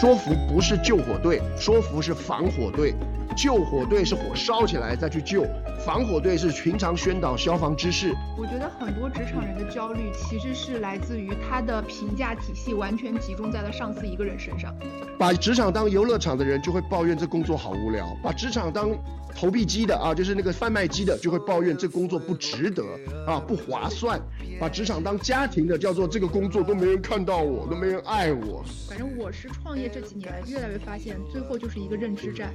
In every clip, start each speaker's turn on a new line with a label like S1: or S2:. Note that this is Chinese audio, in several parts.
S1: 说服不是救火队，说服是防火队。救火队是火烧起来再去救，防火队是平常宣导消防知识。
S2: 我觉得很多职场人的焦虑其实是来自于他的评价体系完全集中在了上司一个人身上。
S1: 把职场当游乐场的人就会抱怨这工作好无聊，把职场当投币机的啊，就是那个贩卖机的就会抱怨这工作不值得啊，不划算。把职场当家庭的叫做这个工作都没人看到我，都没人爱我。
S2: 反正我是创业这几年越来越发现，最后就是一个认知战。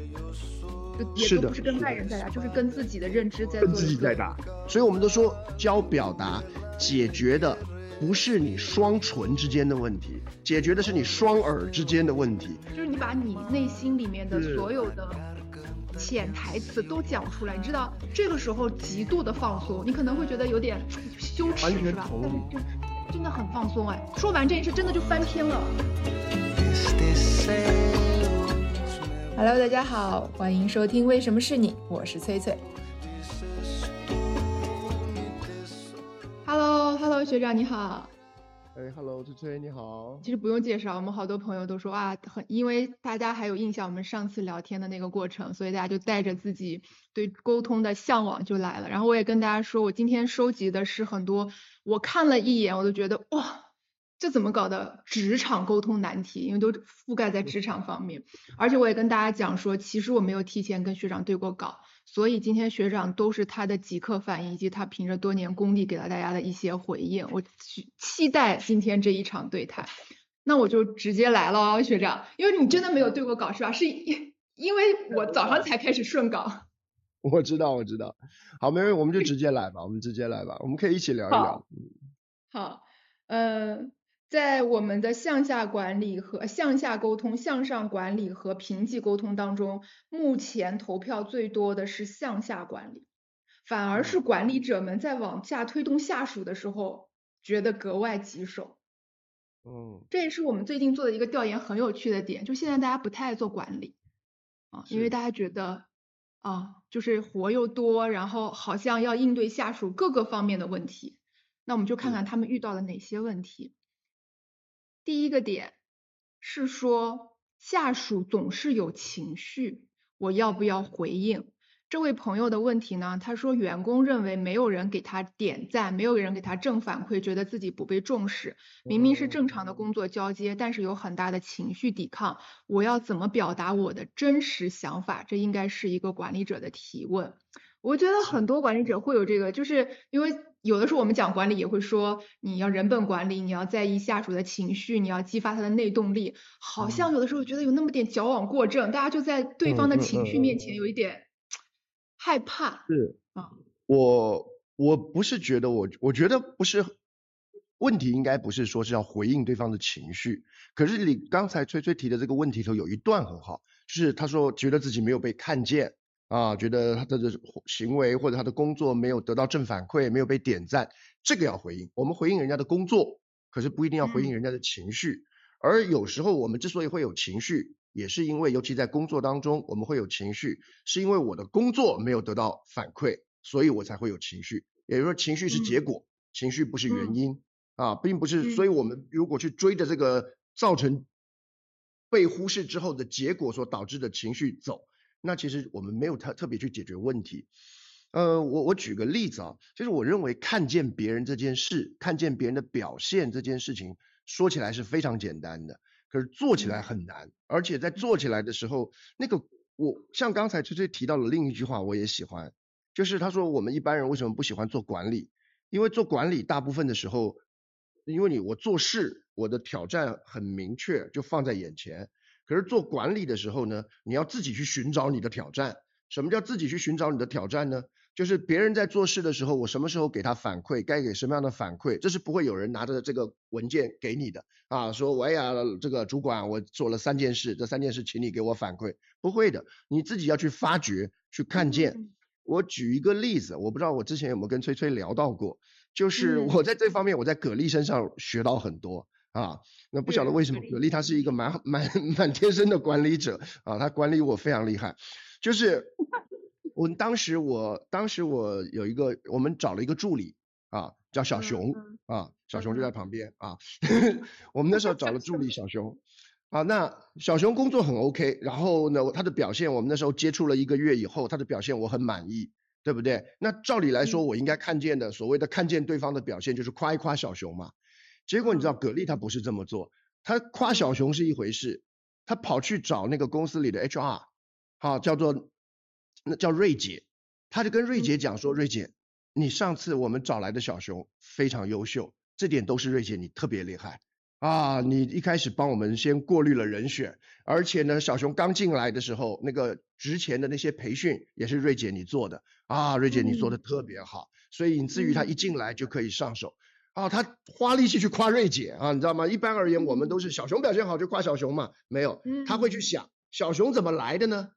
S1: 也都，
S2: 不是跟外人在打，就是跟自己的认知在跟
S1: 自己在打。所以我们都说教表达解决的不是你双唇之间的问题，解决的是你双耳之间的问题。
S2: 就是你把你内心里面的所有的潜台词都讲出来，你知道这个时候极度的放松，你可能会觉得有点羞耻，是吧？但是就真的很放松哎。说完这件事，真的就翻篇了。Hello，大家好，欢迎收听《为什么是你》，我是翠翠。Hello，Hello，学长你好。
S1: 哎，Hello，翠翠你好。
S2: 其实不用介绍，我们好多朋友都说啊，很因为大家还有印象，我们上次聊天的那个过程，所以大家就带着自己对沟通的向往就来了。然后我也跟大家说，我今天收集的是很多，我看了一眼，我都觉得哇。这怎么搞的？职场沟通难题，因为都覆盖在职场方面。而且我也跟大家讲说，其实我没有提前跟学长对过稿，所以今天学长都是他的即刻反应，以及他凭着多年功力给到大家的一些回应。我期待今天这一场对谈。那我就直接来了，学长，因为你真的没有对过稿是吧？是因因为我早上才开始顺稿。
S1: 我知道，我知道。好，没问题，我们就直接来吧，我们直接来吧，我们可以一起聊一聊。
S2: 好，呃。在我们的向下管理和向下沟通、向上管理和平级沟通当中，目前投票最多的是向下管理，反而是管理者们在往下推动下属的时候，觉得格外棘手。
S1: 嗯，
S2: 这也是我们最近做的一个调研很有趣的点，就现在大家不太爱做管理啊，因为大家觉得啊，就是活又多，然后好像要应对下属各个方面的问题。那我们就看看他们遇到了哪些问题。第一个点是说下属总是有情绪，我要不要回应？这位朋友的问题呢？他说员工认为没有人给他点赞，没有人给他正反馈，觉得自己不被重视。明明是正常的工作交接，但是有很大的情绪抵抗。我要怎么表达我的真实想法？这应该是一个管理者的提问。我觉得很多管理者会有这个，就是因为。有的时候我们讲管理也会说，你要人本管理，你要在意下属的情绪，你要激发他的内动力。好像有的时候觉得有那么点矫枉过正，大家就在对方的情绪面前有一点害怕。
S1: 是啊，我我不是觉得我，我觉得不是问题，应该不是说是要回应对方的情绪。可是你刚才崔崔提的这个问题头有一段很好，就是他说觉得自己没有被看见。啊，觉得他的行为或者他的工作没有得到正反馈，没有被点赞，这个要回应。我们回应人家的工作，可是不一定要回应人家的情绪。而有时候我们之所以会有情绪，也是因为，尤其在工作当中，我们会有情绪，是因为我的工作没有得到反馈，所以我才会有情绪。也就是说，情绪是结果，情绪不是原因啊，并不是。所以我们如果去追着这个造成被忽视之后的结果所导致的情绪走。那其实我们没有特特别去解决问题，呃，我我举个例子啊，就是我认为看见别人这件事，看见别人的表现这件事情，说起来是非常简单的，可是做起来很难，而且在做起来的时候，那个我像刚才崔崔提到了另一句话，我也喜欢，就是他说我们一般人为什么不喜欢做管理？因为做管理大部分的时候，因为你我做事，我的挑战很明确，就放在眼前。可是做管理的时候呢，你要自己去寻找你的挑战。什么叫自己去寻找你的挑战呢？就是别人在做事的时候，我什么时候给他反馈，该给什么样的反馈，这是不会有人拿着这个文件给你的啊。说，哎呀，这个主管，我做了三件事，这三件事请你给我反馈，不会的，你自己要去发掘，去看见。我举一个例子，我不知道我之前有没有跟崔崔聊到过，就是我在这方面，我在葛丽身上学到很多。啊，那不晓得为什么葛丽他是一个蛮蛮蛮天生的管理者啊，他管理我非常厉害。就是 我当时我当时我有一个我们找了一个助理啊，叫小熊啊，小熊就在旁边啊。我们那时候找了助理小熊，啊，那小熊工作很 OK，然后呢，他的表现我们那时候接触了一个月以后，他的表现我很满意，对不对？那照理来说，我应该看见的所谓的看见对方的表现，就是夸一夸小熊嘛。结果你知道，葛丽他不是这么做，他夸小熊是一回事，他跑去找那个公司里的 HR，好，叫做那叫瑞姐，他就跟瑞姐讲说，瑞姐，你上次我们找来的小熊非常优秀，这点都是瑞姐你特别厉害。啊，你一开始帮我们先过滤了人选，而且呢，小熊刚进来的时候，那个之前的那些培训也是瑞姐你做的。啊，瑞姐你做的特别好，所以以至于他一进来就可以上手。啊，他花力气去夸瑞姐啊，你知道吗？一般而言，我们都是小熊表现好就夸小熊嘛，没有，他会去。想小熊怎么来的呢？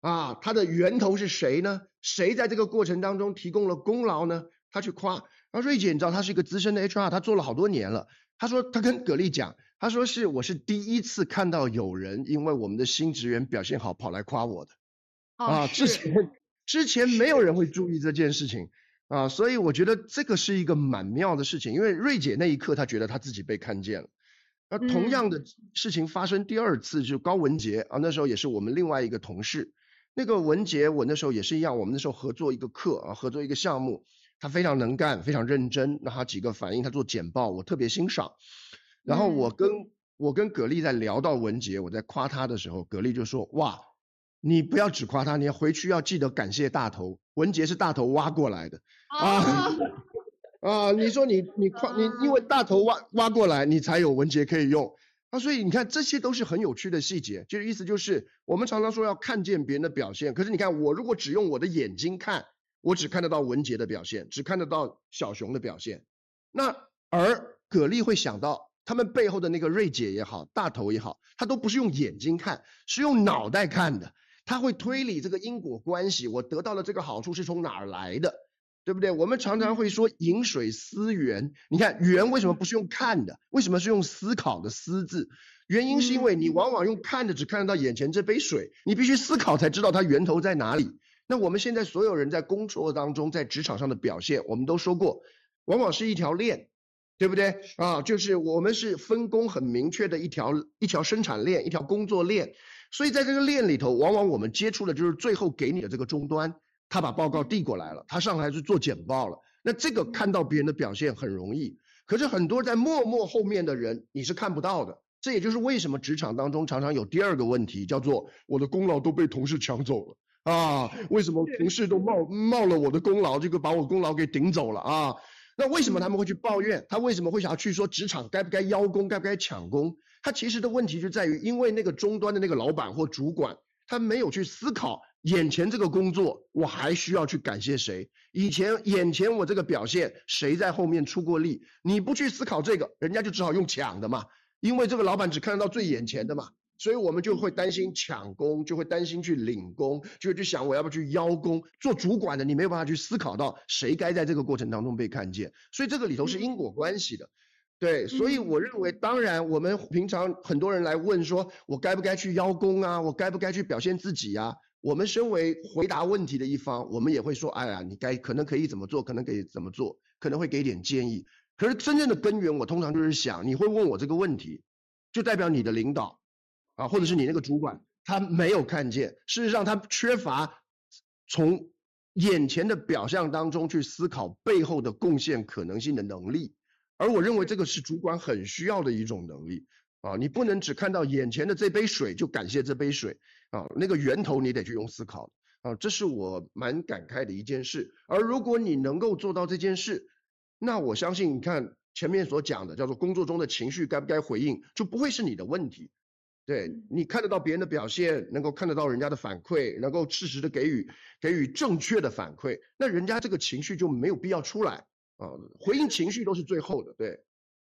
S1: 啊，它的源头是谁呢？谁在这个过程当中提供了功劳呢？他去夸，然后瑞姐你知道她是一个资深的 HR，她做了好多年了。他说他跟葛丽讲，他说是我是第一次看到有人因为我们的新职员表现好跑来夸我的，啊，之前之前没有人会注意这件事情啊，所以我觉得这个是一个蛮妙的事情，因为瑞姐那一刻她觉得她自己被看见了，而同样的事情发生第二次就高文杰啊，那时候也是我们另外一个同事，那个文杰我那时候也是一样，我们那时候合作一个课啊，合作一个项目。他非常能干，非常认真。那他几个反应，他做简报，我特别欣赏。然后我跟我跟葛丽在聊到文杰，我在夸他的时候，葛丽就说：哇，你不要只夸他，你要回去要记得感谢大头。文杰是大头挖过来的啊 啊！你说你你夸你，因为大头挖挖过来，你才有文杰可以用啊。所以你看，这些都是很有趣的细节。就是意思就是，我们常常说要看见别人的表现，可是你看我如果只用我的眼睛看。我只看得到文杰的表现，只看得到小熊的表现。那而葛丽会想到他们背后的那个瑞姐也好，大头也好，他都不是用眼睛看，是用脑袋看的。他会推理这个因果关系，我得到了这个好处是从哪儿来的，对不对？我们常常会说饮水思源，你看源为什么不是用看的？为什么是用思考的思字？原因是因为你往往用看的只看得到眼前这杯水，你必须思考才知道它源头在哪里。那我们现在所有人在工作当中，在职场上的表现，我们都说过，往往是一条链，对不对啊？就是我们是分工很明确的一条一条生产链，一条工作链。所以在这个链里头，往往我们接触的就是最后给你的这个终端，他把报告递过来了，他上来去做简报了。那这个看到别人的表现很容易，可是很多在默默后面的人你是看不到的。这也就是为什么职场当中常常有第二个问题，叫做我的功劳都被同事抢走了。啊，为什么同事都冒冒了我的功劳，这个把我功劳给顶走了啊？那为什么他们会去抱怨？他为什么会想要去说职场该不该邀功，该不该抢功？他其实的问题就在于，因为那个终端的那个老板或主管，他没有去思考眼前这个工作，我还需要去感谢谁？以前眼前我这个表现，谁在后面出过力？你不去思考这个，人家就只好用抢的嘛，因为这个老板只看得到最眼前的嘛。所以我们就会担心抢工，就会担心去领工，就会去想我要不要去邀功。做主管的你没有办法去思考到谁该在这个过程当中被看见，所以这个里头是因果关系的。对，所以我认为，当然我们平常很多人来问说，我该不该去邀功啊？我该不该去表现自己呀？我们身为回答问题的一方，我们也会说，哎呀，你该可能可以怎么做，可能可以怎么做，可能会给点建议。可是真正的根源，我通常就是想，你会问我这个问题，就代表你的领导。啊，或者是你那个主管，他没有看见，事实上他缺乏从眼前的表象当中去思考背后的贡献可能性的能力，而我认为这个是主管很需要的一种能力啊，你不能只看到眼前的这杯水就感谢这杯水啊，那个源头你得去用思考啊，这是我蛮感慨的一件事，而如果你能够做到这件事，那我相信你看前面所讲的叫做工作中的情绪该不该回应，就不会是你的问题。对你看得到别人的表现，能够看得到人家的反馈，能够适时的给予给予正确的反馈，那人家这个情绪就没有必要出来啊，回应情绪都是最后的。对，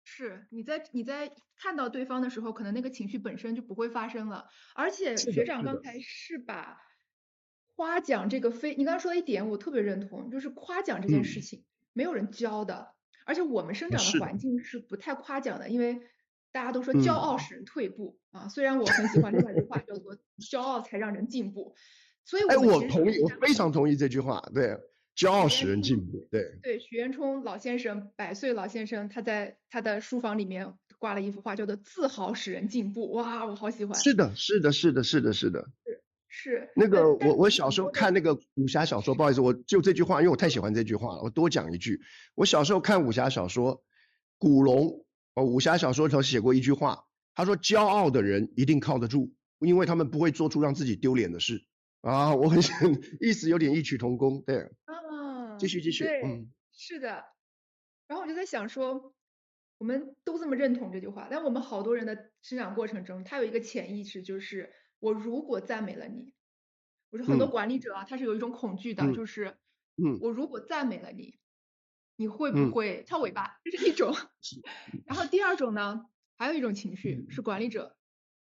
S2: 是你在你在看到对方的时候，可能那个情绪本身就不会发生了。而且学长刚。才是把夸奖这个非，你刚刚说的一点我特别认同，就是夸奖这件事情没有人教的，而且我们生长的环。境是不太夸奖的，因为。大家都说骄傲使人退步啊，虽然我很喜欢另外一句话叫做骄傲才让人进步，所以，
S1: 哎，我同意，我非常同意这句话，对，骄傲使人进步，对。
S2: 对，许渊冲老先生，百岁老先生，他在他的书房里面挂了一幅画，叫做“自豪使人进步”。哇，我好喜欢。
S1: 是的，是的，是的，是的，是的。
S2: 是是。
S1: 那个我我小时候看那个武侠小说，不好意思，我就这句话，因为我太喜欢这句话了，我多讲一句。我小时候看武侠小说，古龙哦，武侠小说里头写过一句话，他说：“骄傲的人一定靠得住，因为他们不会做出让自己丢脸的事。”啊，我很想，意思有点异曲同工，对。
S2: 啊。
S1: 继续继续，
S2: 嗯，是的。然后我就在想说，我们都这么认同这句话，但我们好多人的生长过程中，他有一个潜意识，就是我如果赞美了你，我说很多管理者啊，他是有一种恐惧的，就是，
S1: 嗯，
S2: 我如果赞美了你，你会不会翘尾巴？这是一种。然后第二种呢，还有一种情绪是管理者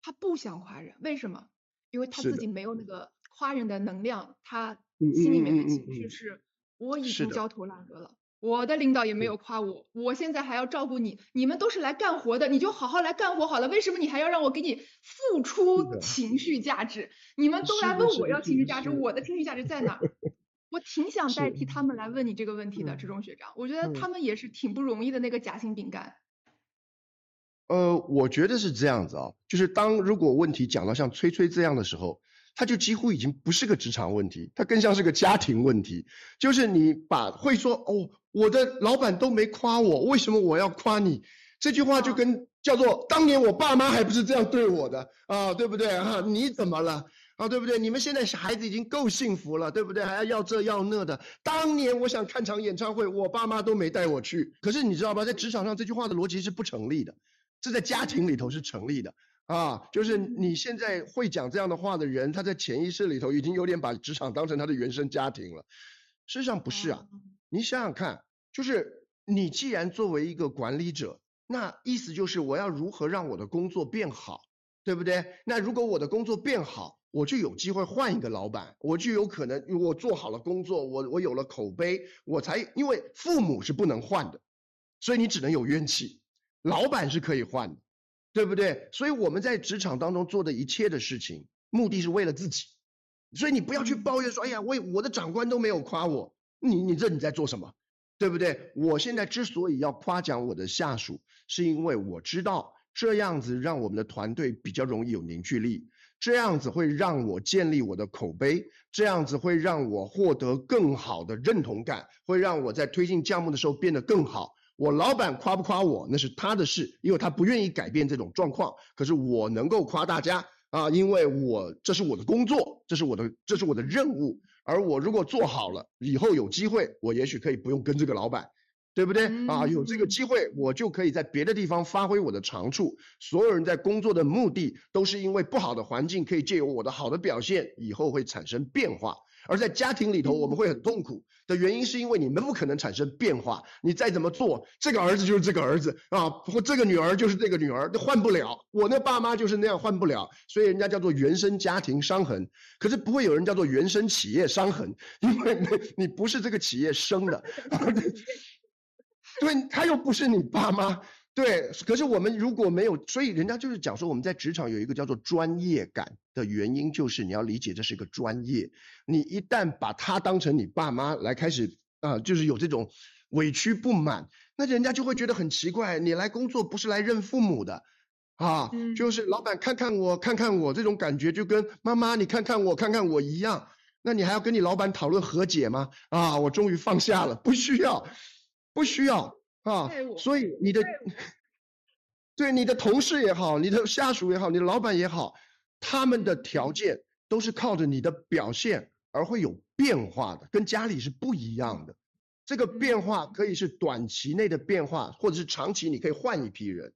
S2: 他不想夸人，为什么？因为他自己没有那个夸人的能量，他心里面的情绪是，我已经焦头烂额了。我的领导也没有夸我，我现在还要照顾你，你们都是来干活的，你就好好来干活好了。为什么你还要让我给你付出情绪价值？你们都来问我要情绪价值，我的情绪价值在哪？我挺想代替他们来问你这个问题的，志中学长，我觉得他们也是挺不容易的那个夹心饼干。
S1: 呃，我觉得是这样子啊，就是当如果问题讲到像崔崔这样的时候。他就几乎已经不是个职场问题，他更像是个家庭问题。就是你把会说哦，我的老板都没夸我，为什么我要夸你？这句话就跟叫做当年我爸妈还不是这样对我的啊，对不对啊？你怎么了啊？对不对？你们现在孩子已经够幸福了，对不对？还要要这要那的。当年我想看场演唱会，我爸妈都没带我去。可是你知道吧，在职场上这句话的逻辑是不成立的，这在家庭里头是成立的。啊，就是你现在会讲这样的话的人，他在潜意识里头已经有点把职场当成他的原生家庭了。事实上不是啊，你想想看，就是你既然作为一个管理者，那意思就是我要如何让我的工作变好，对不对？那如果我的工作变好，我就有机会换一个老板，我就有可能我做好了工作，我我有了口碑，我才因为父母是不能换的，所以你只能有冤气，老板是可以换的。对不对？所以我们在职场当中做的一切的事情，目的是为了自己。所以你不要去抱怨说，哎呀，我我的长官都没有夸我，你你这你在做什么？对不对？我现在之所以要夸奖我的下属，是因为我知道这样子让我们的团队比较容易有凝聚力，这样子会让我建立我的口碑，这样子会让我获得更好的认同感，会让我在推进项目的时候变得更好。我老板夸不夸我那是他的事，因为他不愿意改变这种状况。可是我能够夸大家啊，因为我这是我的工作，这是我的这是我的任务。而我如果做好了，以后有机会，我也许可以不用跟这个老板，对不对啊？有这个机会，我就可以在别的地方发挥我的长处。所有人在工作的目的都是因为不好的环境，可以借由我的好的表现，以后会产生变化。而在家庭里头，我们会很痛苦的原因，是因为你们不可能产生变化。你再怎么做，这个儿子就是这个儿子啊，或这个女儿就是这个女儿，都换不了。我那爸妈就是那样，换不了。所以人家叫做原生家庭伤痕，可是不会有人叫做原生企业伤痕，因为你不是这个企业生的，对，他又不是你爸妈。对，可是我们如果没有，所以人家就是讲说，我们在职场有一个叫做专业感的原因，就是你要理解这是一个专业。你一旦把他当成你爸妈来开始啊，就是有这种委屈不满，那人家就会觉得很奇怪。你来工作不是来认父母的啊，就是老板看看我看看我这种感觉，就跟妈妈你看看我看看我一样。那你还要跟你老板讨论和解吗？啊，我终于放下了，不需要，不需要。啊，所以你的，对你的同事也好，你的下属也好，你的老板也好，他们的条件都是靠着你的表现而会有变化的，跟家里是不一样的。这个变化可以是短期内的变化，或者是长期你可以换一批人。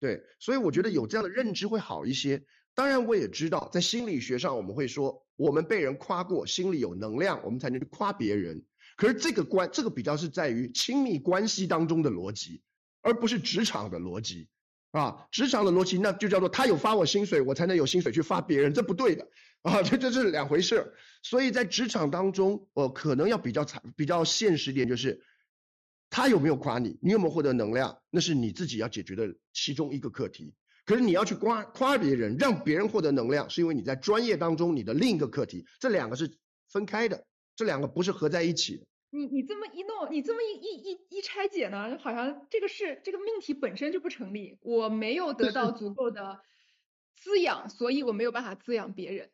S1: 对，所以我觉得有这样的认知会好一些。当然，我也知道在心理学上我们会说，我们被人夸过，心里有能量，我们才能去夸别人。可是这个关，这个比较是在于亲密关系当中的逻辑，而不是职场的逻辑啊。职场的逻辑那就叫做他有发我薪水，我才能有薪水去发别人，这不对的啊，这这是两回事。所以在职场当中，我可能要比较惨，比较现实点，就是他有没有夸你，你有没有获得能量，那是你自己要解决的其中一个课题。可是你要去夸夸别人，让别人获得能量，是因为你在专业当中你的另一个课题，这两个是分开的。这两个不是合在一起的，
S2: 你你这么一弄，你这么一一一一拆解呢，好像这个是这个命题本身就不成立。我没有得到足够的滋养，所以我没有办法滋养别人。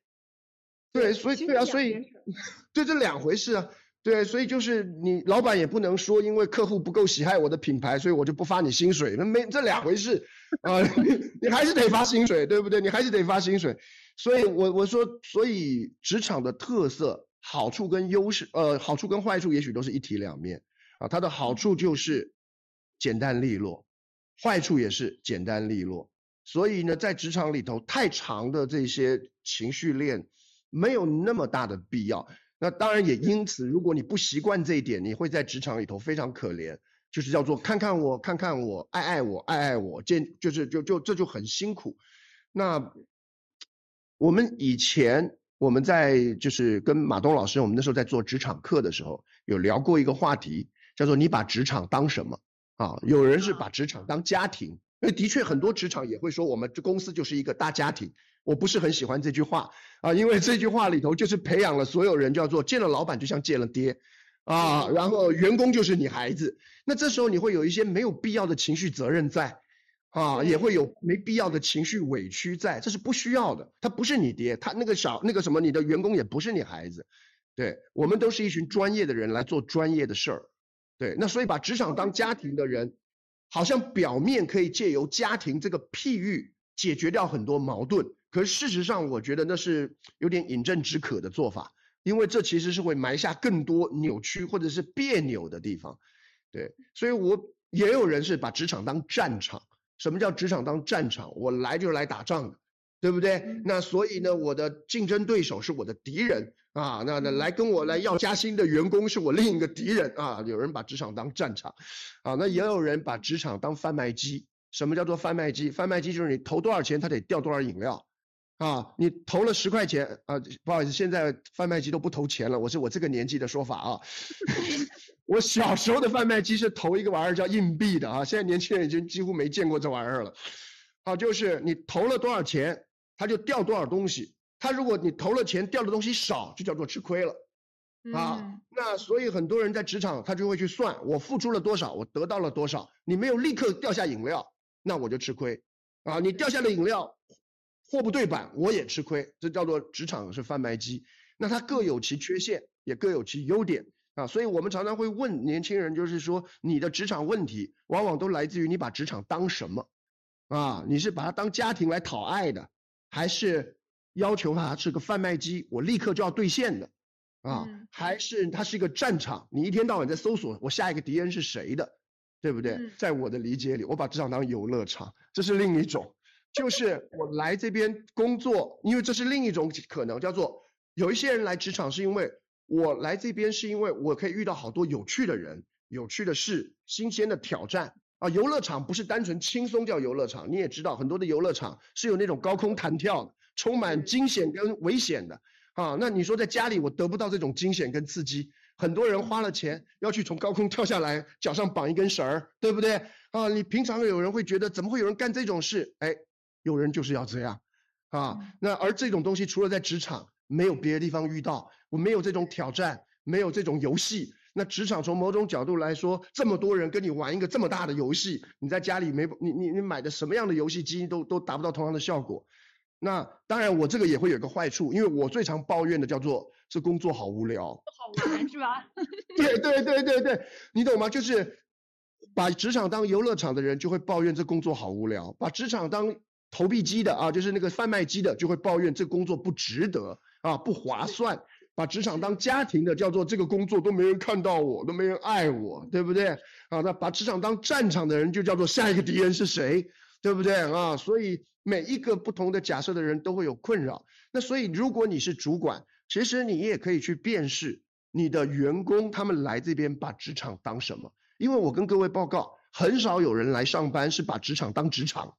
S1: 对，所以对啊，所以 对这两回事啊。对，所以就是你老板也不能说，因为客户不够喜爱我的品牌，所以我就不发你薪水，那没这两回事啊，你还是得发薪水，对不对？你还是得发薪水。所以我我说，所以职场的特色、好处跟优势，呃，好处跟坏处也许都是一体两面啊。它的好处就是简单利落，坏处也是简单利落。所以呢，在职场里头，太长的这些情绪链没有那么大的必要。那当然也因此，如果你不习惯这一点，你会在职场里头非常可怜，就是叫做看看我，看看我，爱爱我，爱爱我，见就是就就这就很辛苦。那我们以前我们在就是跟马东老师，我们那时候在做职场课的时候，有聊过一个话题，叫做你把职场当什么啊？有人是把职场当家庭，因为的确很多职场也会说我们这公司就是一个大家庭。我不是很喜欢这句话啊，因为这句话里头就是培养了所有人叫做见了老板就像见了爹啊，然后员工就是你孩子，那这时候你会有一些没有必要的情绪责任在啊，也会有没必要的情绪委屈在，这是不需要的。他不是你爹，他那个小那个什么，你的员工也不是你孩子，对我们都是一群专业的人来做专业的事儿，对，那所以把职场当家庭的人，好像表面可以借由家庭这个譬喻解决掉很多矛盾。可是事实上，我觉得那是有点饮鸩止渴的做法，因为这其实是会埋下更多扭曲或者是别扭的地方。对，所以我也有人是把职场当战场。什么叫职场当战场？我来就是来打仗的，对不对？那所以呢，我的竞争对手是我的敌人啊。那那来跟我来要加薪的员工是我另一个敌人啊。有人把职场当战场，啊，那也有人把职场当贩卖机。什么叫做贩卖机？贩卖机就是你投多少钱，他得掉多少饮料。啊，你投了十块钱啊，不好意思，现在贩卖机都不投钱了。我是我这个年纪的说法啊，我小时候的贩卖机是投一个玩意儿叫硬币的啊，现在年轻人已经几乎没见过这玩意儿了。啊，就是你投了多少钱，它就掉多少东西。它如果你投了钱掉的东西少，就叫做吃亏了。啊，那所以很多人在职场他就会去算，我付出了多少，我得到了多少。你没有立刻掉下饮料，那我就吃亏。啊，你掉下了饮料。货不对版，我也吃亏，这叫做职场是贩卖机。那它各有其缺陷，也各有其优点啊。所以我们常常会问年轻人，就是说你的职场问题，往往都来自于你把职场当什么啊？你是把它当家庭来讨爱的，还是要求它是个贩卖机，我立刻就要兑现的啊？还是它是一个战场，你一天到晚在搜索我下一个敌人是谁的，对不对？在我的理解里，我把职场当游乐场，这是另一种。就是我来这边工作，因为这是另一种可能，叫做有一些人来职场是因为我来这边是因为我可以遇到好多有趣的人、有趣的事、新鲜的挑战啊。游乐场不是单纯轻松叫游乐场，你也知道很多的游乐场是有那种高空弹跳的，充满惊险跟危险的啊。那你说在家里我得不到这种惊险跟刺激，很多人花了钱要去从高空跳下来，脚上绑一根绳儿，对不对啊？你平常有人会觉得怎么会有人干这种事？哎。有人就是要这样，啊，那而这种东西除了在职场，没有别的地方遇到，我没有这种挑战，没有这种游戏。那职场从某种角度来说，这么多人跟你玩一个这么大的游戏，你在家里没你你你买的什么样的游戏机都都达不到同样的效果。那当然我这个也会有个坏处，因为我最常抱怨的叫做这工作好无聊，
S2: 不好玩是吧？
S1: 对对对对对，你懂吗？就是把职场当游乐场的人就会抱怨这工作好无聊，把职场当投币机的啊，就是那个贩卖机的，就会抱怨这工作不值得啊，不划算。把职场当家庭的，叫做这个工作都没人看到我，都没人爱我，对不对？啊，那把职场当战场的人，就叫做下一个敌人是谁，对不对啊？所以每一个不同的假设的人都会有困扰。那所以如果你是主管，其实你也可以去辨识你的员工他们来这边把职场当什么。因为我跟各位报告，很少有人来上班是把职场当职场。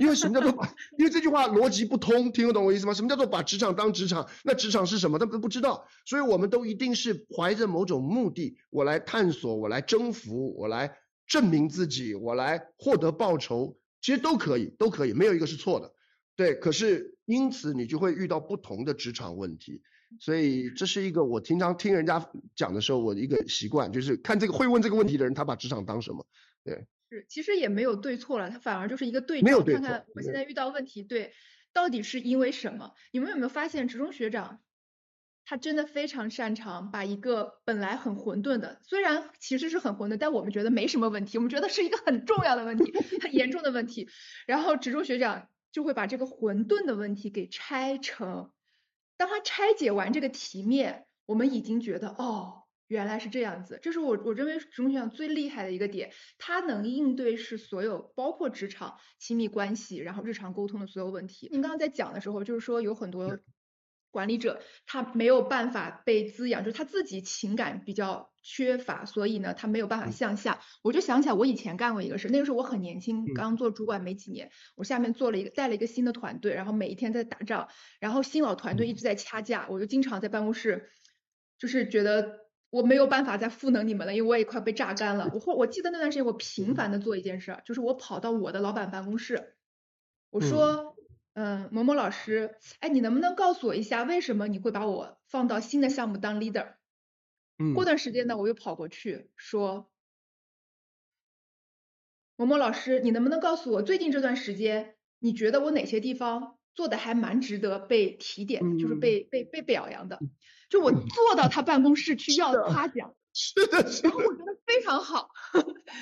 S1: 因为什么叫做把？因为这句话逻辑不通，听得懂我意思吗？什么叫做把职场当职场？那职场是什么？他们不知道，所以我们都一定是怀着某种目的，我来探索，我来征服，我来证明自己，我来获得报酬，其实都可以，都可以，没有一个是错的。对，可是因此你就会遇到不同的职场问题所以这是一个我经常听人家讲的时候，我的一个习惯，就是看这个会问这个问题的人，他把职场当什么？对，
S2: 是，其实也没有对错了，他反而就是一个对照，
S1: 对
S2: 看看我现在遇到问题，对，到底是因为什么？你们有没有发现，职中学长他真的非常擅长把一个本来很混沌的，虽然其实是很混沌，但我们觉得没什么问题，我们觉得是一个很重要的问题，很严重的问题，然后职中学长就会把这个混沌的问题给拆成。当他拆解完这个题面，我们已经觉得哦，原来是这样子。这是我我认为中学长最厉害的一个点，他能应对是所有包括职场、亲密关系，然后日常沟通的所有问题。您刚刚在讲的时候，就是说有很多管理者他没有办法被滋养，就是他自己情感比较缺乏，所以呢他没有办法向下。我就想起来我以前干过一个事，那个时候我很年轻，刚做主管没几年，我下面做了一个带了一个新的团队，然后每一天在打仗，然后新老团队一直在掐架，我就经常在办公室，就是觉得我没有办法再赋能你们了，因为我也快被榨干了。我或我记得那段时间我频繁的做一件事，就是我跑到我的老板办公室，我说。嗯，某某老师，哎，你能不能告诉我一下，为什么你会把我放到新的项目当 leader？
S1: 嗯，
S2: 过段时间呢，我又跑过去说，某某老师，你能不能告诉我，最近这段时间，你觉得我哪些地方做的还蛮值得被提点的，就是被被被表扬的？就我坐到他办公室去要夸奖，
S1: 是的，
S2: 然后我觉得非常好，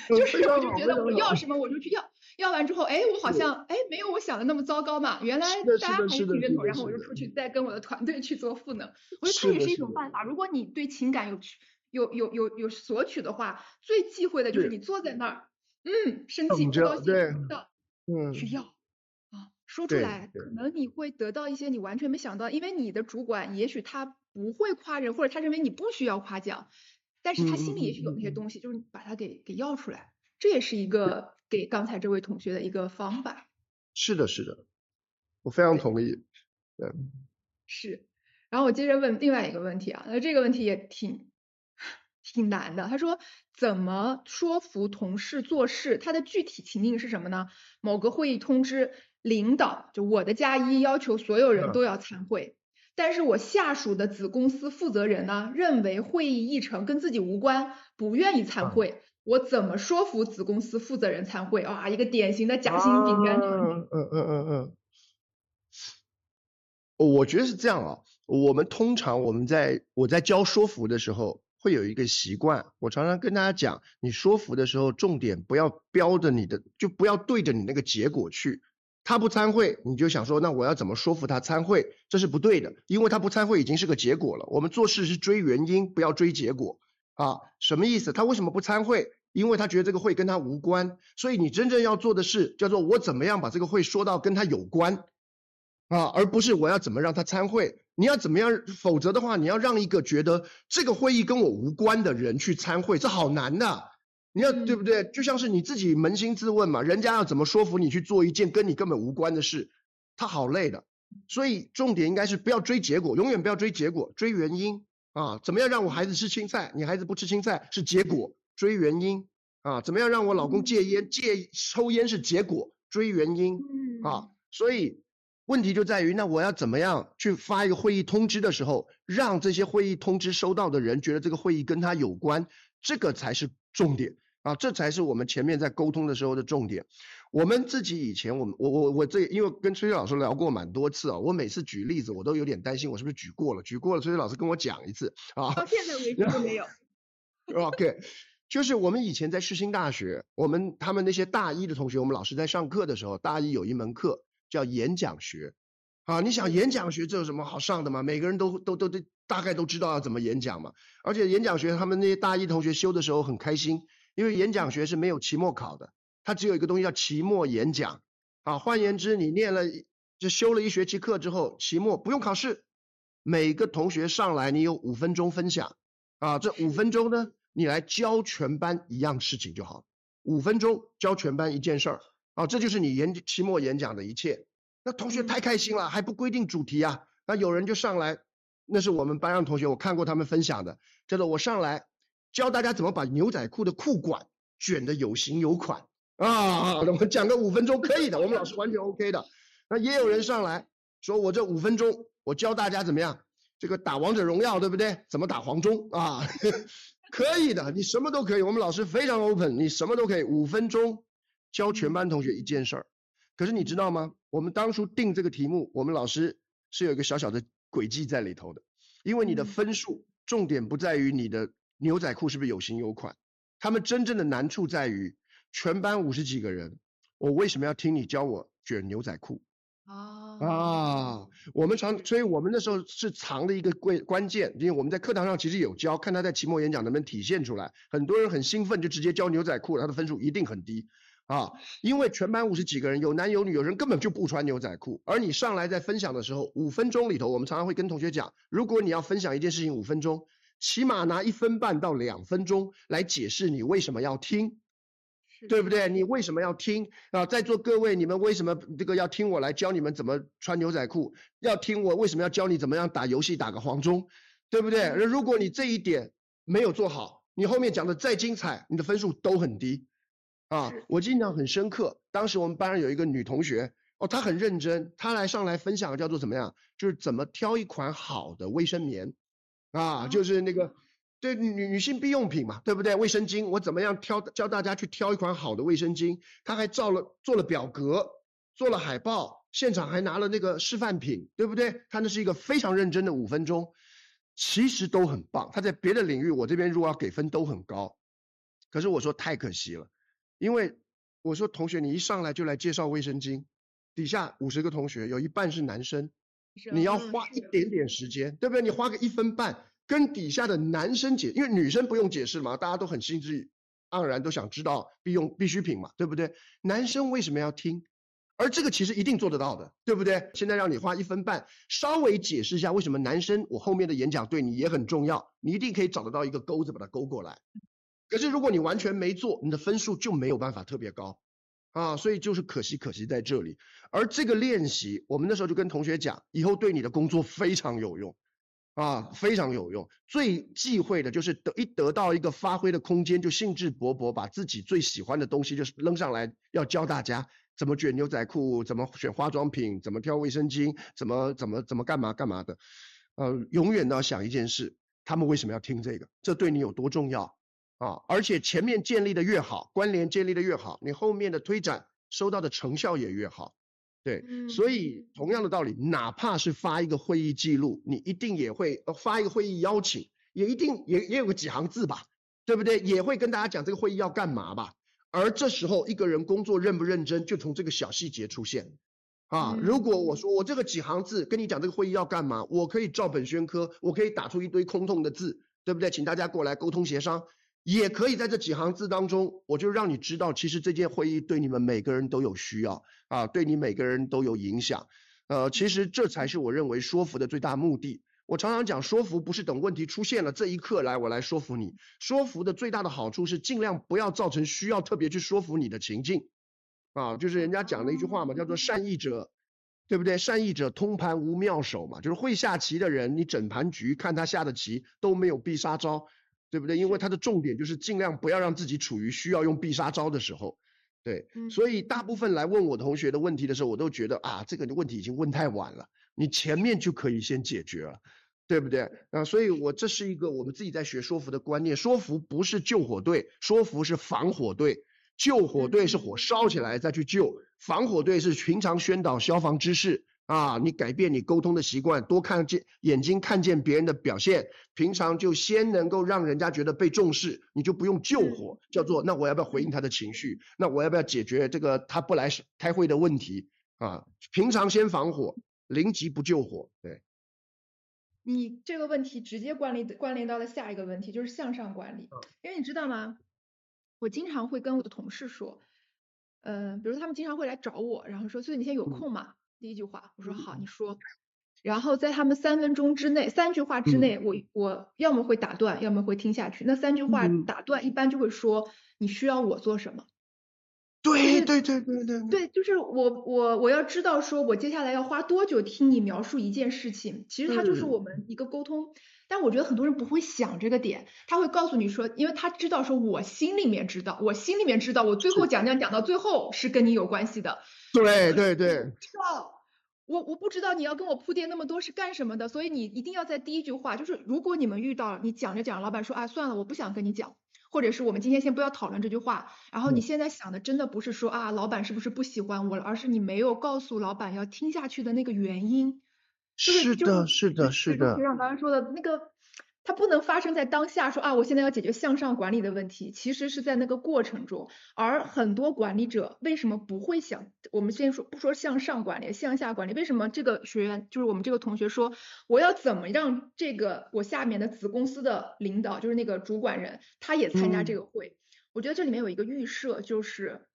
S2: 就是我就觉得我要什么我就去要。要完之后，哎，我好像哎没有我想的那么糟糕嘛，原来大家还是挺认同，然后我就出。去再跟我的团队去做赋能，我觉得这也是一种办。法。如果你对情感有有有有有索取的话，最忌讳的就是你坐在那儿，嗯，生气不高兴的，
S1: 嗯，
S2: 去要啊，说出来可能你会得到一些你完全没想到，因为你的主管也许他不会夸人，或者他认为你不需要夸奖，但是他心里也许有那些东西，就是把它给给要出来，这也是一个。给刚才这位同学的一个方法。
S1: 是的，是的，我非常同意。对，
S2: 是。然后我接着问另外一个问题啊，那这个问题也挺挺难的。他说，怎么说服同事做事？他的具体情境是什么呢？某个会议通知，领导就我的加一要求所有人都要参会，但是我下属的子公司负责人呢，认为会议议程跟自己无关，不愿意参会。我怎么说服子公司负责人参会啊？一个典型的夹心饼干团
S1: 嗯嗯嗯嗯。我觉得是这样啊。我们通常我们在我在教说服的时候，会有一个习惯。我常常跟大家讲，你说服的时候，重点不要标着你的，就不要对着你那个结果去。他不参会，你就想说，那我要怎么说服他参会？这是不对的，因为他不参会已经是个结果了。我们做事是追原因，不要追结果啊。什么意思？他为什么不参会？因为他觉得这个会跟他无关，所以你真正要做的事叫做我怎么样把这个会说到跟他有关啊，而不是我要怎么让他参会。你要怎么样？否则的话，你要让一个觉得这个会议跟我无关的人去参会，这好难的。你要对不对？就像是你自己扪心自问嘛，人家要怎么说服你去做一件跟你根本无关的事，他好累的。所以重点应该是不要追结果，永远不要追结果，追原因啊。怎么样让我孩子吃青菜？你孩子不吃青菜是结果。追原因啊，怎么样让我老公戒烟？戒抽烟是结果，追原因啊，所以问题就在于，那我要怎么样去发一个会议通知的时候，让这些会议通知收到的人觉得这个会议跟他有关，这个才是重点啊，这才是我们前面在沟通的时候的重点。我们自己以前，我们我我我这因为跟崔崔老师聊过蛮多次啊，我每次举例子我都有点担心，我是不是举过了？举过了，崔崔老师跟我讲一次啊。
S2: 到现在为止都没有。
S1: OK。就是我们以前在世新大学，我们他们那些大一的同学，我们老师在上课的时候，大一有一门课叫演讲学，啊，你想演讲学这有什么好上的吗？每个人都都都都大概都知道要怎么演讲嘛。而且演讲学他们那些大一同学修的时候很开心，因为演讲学是没有期末考的，它只有一个东西叫期末演讲，啊，换言之，你念了就修了一学期课之后，期末不用考试，每个同学上来你有五分钟分享，啊，这五分钟呢？你来教全班一样事情就好，五分钟教全班一件事儿啊，这就是你演期末演讲的一切。那同学太开心了，还不规定主题啊。那有人就上来，那是我们班上同学，我看过他们分享的，叫做我上来教大家怎么把牛仔裤的裤管卷的有型有款啊。我们讲个五分钟可以的，我们老师完全 OK 的。那也有人上来说，我这五分钟我教大家怎么样这个打王者荣耀，对不对？怎么打黄忠啊？可以的，你什么都可以。我们老师非常 open，你什么都可以。五分钟教全班同学一件事儿。可是你知道吗？我们当初定这个题目，我们老师是有一个小小的轨迹在里头的。因为你的分数重点不在于你的牛仔裤是不是有型有款，他们真正的难处在于全班五十几个人，我为什么要听你教我卷牛仔裤？啊啊！我们常，所以我们那时候是藏的一个关关键，因为我们在课堂上其实有教，看他在期末演讲能不能体现出来。很多人很兴奋，就直接教牛仔裤，他的分数一定很低啊！因为全班五十几个人，有男有女，有人根本就不穿牛仔裤。而你上来在分享的时候，五分钟里头，我们常常会跟同学讲，如果你要分享一件事情五分钟，起码拿一分半到两分钟来解释你为什么要听。对不对？你为什么要听啊？在座各位，你们为什么这个要听我来教你们怎么穿牛仔裤？要听我为什么要教你怎么样打游戏打个黄忠？对不对？如果你这一点没有做好，你后面讲的再精彩，你的分数都很低啊！我印象很深刻，当时我们班上有一个女同学，哦，她很认真，她来上来分享叫做怎么样？就是怎么挑一款好的卫生棉啊，就是那个。对女女性必用品嘛，对不对？卫生巾，我怎么样挑？教大家去挑一款好的卫生巾。她还造了做了表格，做了海报，现场还拿了那个示范品，对不对？她那是一个非常认真的五分钟，其实都很棒。她在别的领域，我这边如果要给分都很高，可是我说太可惜了，因为我说同学，你一上来就来介绍卫生巾，底下五十个同学有一半是男生，你要花一点点时间，对不对？你花个一分半。跟底下的男生解，因为女生不用解释嘛，大家都很兴致盎然，都想知道必用必需品嘛，对不对？男生为什么要听？而这个其实一定做得到的，对不对？现在让你花一分半，稍微解释一下为什么男生，我后面的演讲对你也很重要，你一定可以找得到一个钩子把它勾过来。可是如果你完全没做，你的分数就没有办法特别高啊，所以就是可惜可惜在这里。而这个练习，我们那时候就跟同学讲，以后对你的工作非常有用。啊，非常有用。最忌讳的就是得一得到一个发挥的空间，就兴致勃勃把自己最喜欢的东西就是扔上来，要教大家怎么卷牛仔裤，怎么选化妆品，怎么挑卫生巾，怎么怎么怎么干嘛干嘛的。呃，永远都要想一件事，他们为什么要听这个？这对你有多重要啊？而且前面建立的越好，关联建立的越好，你后面的推展收到的成效也越好。对，所以同样的道理，哪怕是发一个会议记录，你一定也会发一个会议邀请，也一定也也有个几行字吧，对不对？也会跟大家讲这个会议要干嘛吧。而这时候一个人工作认不认真，就从这个小细节出现。啊，如果我说我这个几行字跟你讲这个会议要干嘛，我可以照本宣科，我可以打出一堆空洞的字，对不对？请大家过来沟通协商。也可以在这几行字当中，我就让你知道，其实这件会议对你们每个人都有需要啊，对你每个人都有影响。呃，其实这才是我认为说服的最大目的。我常常讲，说服不是等问题出现了这一刻来我来说服你，说服的最大的好处是尽量不要造成需要特别去说服你的情境。啊，就是人家讲的一句话嘛，叫做善意者，对不对？善意者通盘无妙手嘛，就是会下棋的人，你整盘局看他下的棋都没有必杀招。对不对？因为它的重点就是尽量不要让自己处于需要用必杀招的时候，对，所以大部分来问我同学的问题的时候，我都觉得啊，这个问题已经问太晚了，你前面就可以先解决了，对不对？啊，所以我这是一个我们自己在学说服的观念，说服不是救火队，说服是防火队，救火队是火烧起来再去救，防火队是平常宣导消防知识。啊，你改变你沟通的习惯，多看见眼睛看见别人的表现，平常就先能够让人家觉得被重视，你就不用救火，叫做那我要不要回应他的情绪？那我要不要解决这个他不来开会的问题？啊，平常先防火，临急不救火。对，
S2: 你这个问题直接关联关联到了下一个问题，就是向上管理。因为你知道吗？我经常会跟我的同事说，嗯，比如他们经常会来找我，然后说，所以你现在有空吗？第一句话，我说好，你说，然后在他们三分钟之内，三句话之内，我我要么会打断，要么会听下去。那三句话打断，一般就会说你需要我做什么？
S1: 对对对对对，
S2: 对，就是我我我要知道说我接下来要花多久听你描述一件事情，其实它就是我们一个沟通。但我觉得很多人不会想这个点，他会告诉你说，因为他知道说我心里面知道，我心里面知道，我最后讲讲讲到最后是跟你有关系的。
S1: 对 对对，
S2: 知道我我不知道你要跟我铺垫那么多是干什么的，所以你一定要在第一句话，就是如果你们遇到你讲着讲，老板说啊算了，我不想跟你讲，或者是我们今天先不要讨论这句话，然后你现在想的真的不是说啊老板是不是不喜欢我了，而是你没有告诉老板要听下去的那个原因。
S1: 是的，是的，是的。
S2: 就像刚刚说的那个。它不能发生在当下，说啊，我现在要解决向上管理的问题，其实是在那个过程中。而很多管理者为什么不会想？我们先说不说向上管理，向下管理，为什么这个学员就是我们这个同学说，我要怎么让这个我下面的子公司的领导，就是那个主管人，他也参加这个会？我觉得这里面有一个预设，就是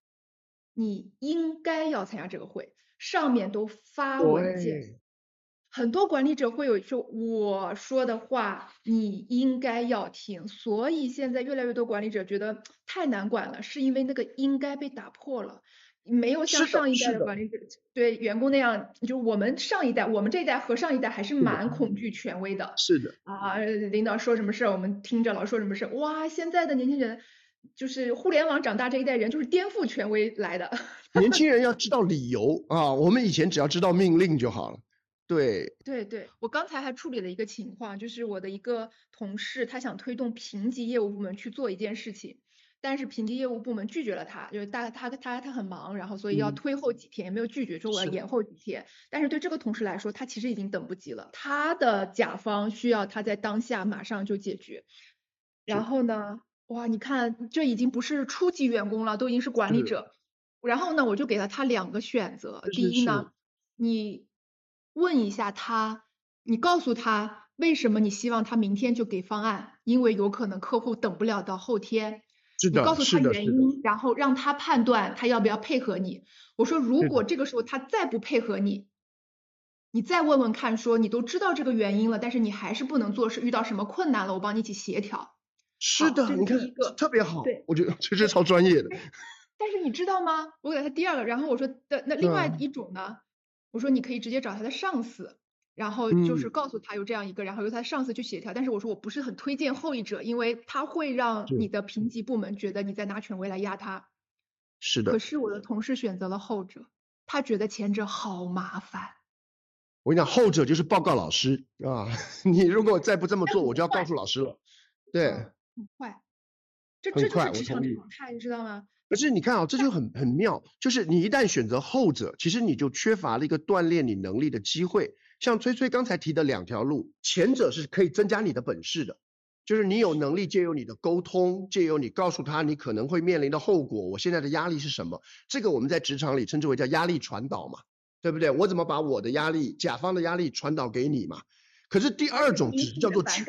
S2: 你应该要参加这个会，上面都发文件。很多管理者会有说我说的话你应该要听，所以现在越来越多管理者觉得太难管了，是因为那个应该被打破了，没有像上一代的管理者对员工那样，就我们上一代，我们这一代和上一代还是蛮恐惧权威的。
S1: 是的。
S2: 啊，领导说什么事儿我们听着，老说什么事儿，哇，现在的年轻人就是互联网长大这一代人就是颠覆权威来的。
S1: 年轻人要知道理由啊，我们以前只要知道命令就好了。对
S2: 对对，我刚才还处理了一个情况，就是我的一个同事，他想推动评级业务部门去做一件事情，但是评级业务部门拒绝了他，就是大他他他很忙，然后所以要推后几天，也没有拒绝说我要延后几天。但是对这个同事来说，他其实已经等不及了，他的甲方需要他在当下马上就解决。然后呢，哇，你看这已经不是初级员工了，都已经是管理者。然后呢，我就给了他两个选择，第一呢，你。问一下他，你告诉他为什么你希望他明天就给方案，因为有可能客户等不了到后天。
S1: 是的，
S2: 你告诉他原因，然后让他判断他要不要配合你。我说如果这个时候他再不配合你，你再问问看，说你都知道这个原因了，但是你还是不能做，是遇到什么困难了，我帮你一起协调。
S1: 是的，你看特别好，我觉得这是超专业的。
S2: 但是你知道吗？我给他第二个，然后我说的那另外一种呢？我说你可以直接找他的上司，然后就是告诉他有这样一个，然后由他上司去协调。但是我说我不是很推荐后一者，因为他会让你的评级部门觉得你在拿权威来压他。
S1: 是的。
S2: 可是我的同事选择了后者，他觉得前者好麻烦。
S1: 我跟你讲，后者就是报告老师啊，你如果再不这么做，我就要告诉老师了。对。
S2: 很快。这这就是职场常态，你知道吗？
S1: 可是你看啊，这就很很妙，就是你一旦选择后者，其实你就缺乏了一个锻炼你能力的机会。像崔崔刚才提的两条路，前者是可以增加你的本事的，就是你有能力借由你的沟通，借由你告诉他你可能会面临的后果，我现在的压力是什么，这个我们在职场里称之为叫压力传导嘛，对不对？我怎么把我的压力、甲方的压力传导给你嘛？可是第二种只是叫做去，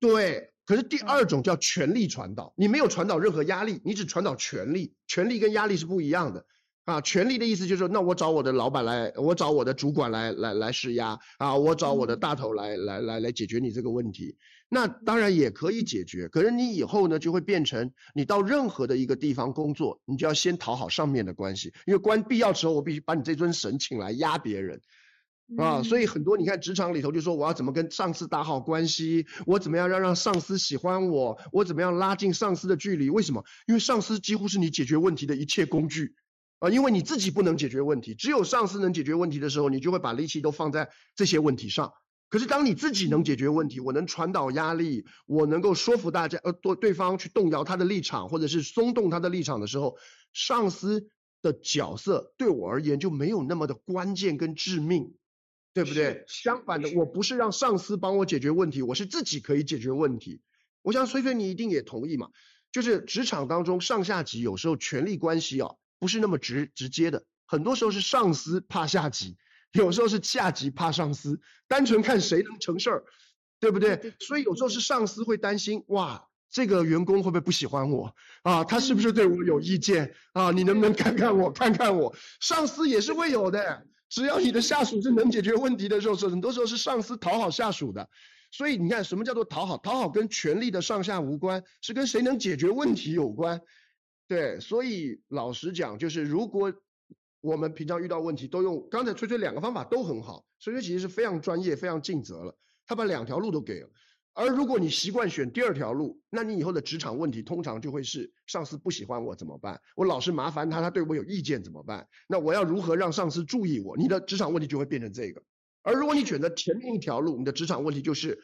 S1: 对。可是第二种叫权力传导，你没有传导任何压力，你只传导权力。权力跟压力是不一样的啊。权力的意思就是说，那我找我的老板来，我找我的主管来来来施压啊，我找我的大头来来来来解决你这个问题。那当然也可以解决，可是你以后呢就会变成，你到任何的一个地方工作，你就要先讨好上面的关系，因为关必要时候我必须把你这尊神请来压别人。啊，所以很多你看职场里头就说我要怎么跟上司打好关系，我怎么样要让上司喜欢我，我怎么样拉近上司的距离？为什么？因为上司几乎是你解决问题的一切工具啊，因为你自己不能解决问题，只有上司能解决问题的时候，你就会把力气都放在这些问题上。可是当你自己能解决问题，我能传导压力，我能够说服大家呃对对方去动摇他的立场，或者是松动他的立场的时候，上司的角色对我而言就没有那么的关键跟致命。对不对？相反的，我不是让上司帮我解决问题，我是自己可以解决问题。我想崔崔你一定也同意嘛，就是职场当中上下级有时候权力关系啊不是那么直直接的，很多时候是上司怕下级，有时候是下级怕上司，单纯看谁能成事儿，对不对？所以有时候是上司会担心，哇，这个员工会不会不喜欢我啊？他是不是对我有意见啊？你能不能看看我，看看我？上司也是会有的。只要你的下属是能解决问题的时候，是很多时候是上司讨好下属的。所以你看，什么叫做讨好？讨好跟权力的上下无关，是跟谁能解决问题有关。对，所以老实讲，就是如果我们平常遇到问题，都用刚才吹吹两个方法都很好，吹吹其实是非常专业、非常尽责了。他把两条路都给了。而如果你习惯选第二条路，那你以后的职场问题通常就会是上司不喜欢我怎么办？我老是麻烦他，他对我有意见怎么办？那我要如何让上司注意我？你的职场问题就会变成这个。而如果你选择前面一条路，你的职场问题就是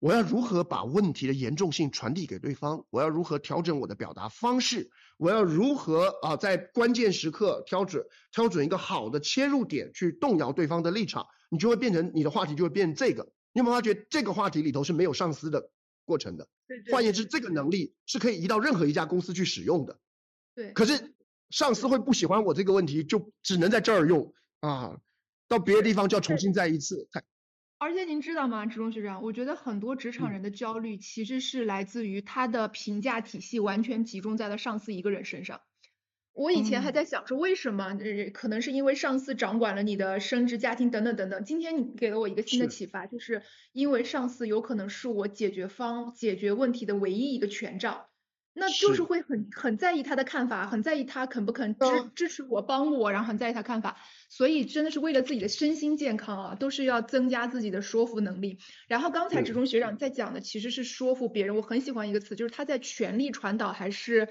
S1: 我要如何把问题的严重性传递给对方？我要如何调整我的表达方式？我要如何啊在关键时刻挑准挑准一个好的切入点去动摇对方的立场？你就会变成你的话题就会变成这个。你有没有发觉这个话题里头是没有上司的过程的？换言之，这个能力是可以移到任何一家公司去使用的。
S2: 对。
S1: 可是上司会不喜欢我这个问题，就只能在这儿用啊，到别的地方就要重新再一次。
S2: 而且您知道吗，职中学长？我觉得很多职场人的焦虑其实是来自于他的评价体系完全集中在了上司一个人身上。我以前还在想说，为什么？呃，可能是因为上司掌管了你的升职、家庭等等等等。今天你给了我一个新的启发，就是因为上司有可能是我解决方、解决问题的唯一一个权杖，那就是会很很在意他的看法，很在意他肯不肯支支持我、帮我，然后很在意他看法。所以真的是为了自己的身心健康啊，都是要增加自己的说服能力。然后刚才职中学长在讲的其实是说服别人，我很喜欢一个词，就是他在权力传导还是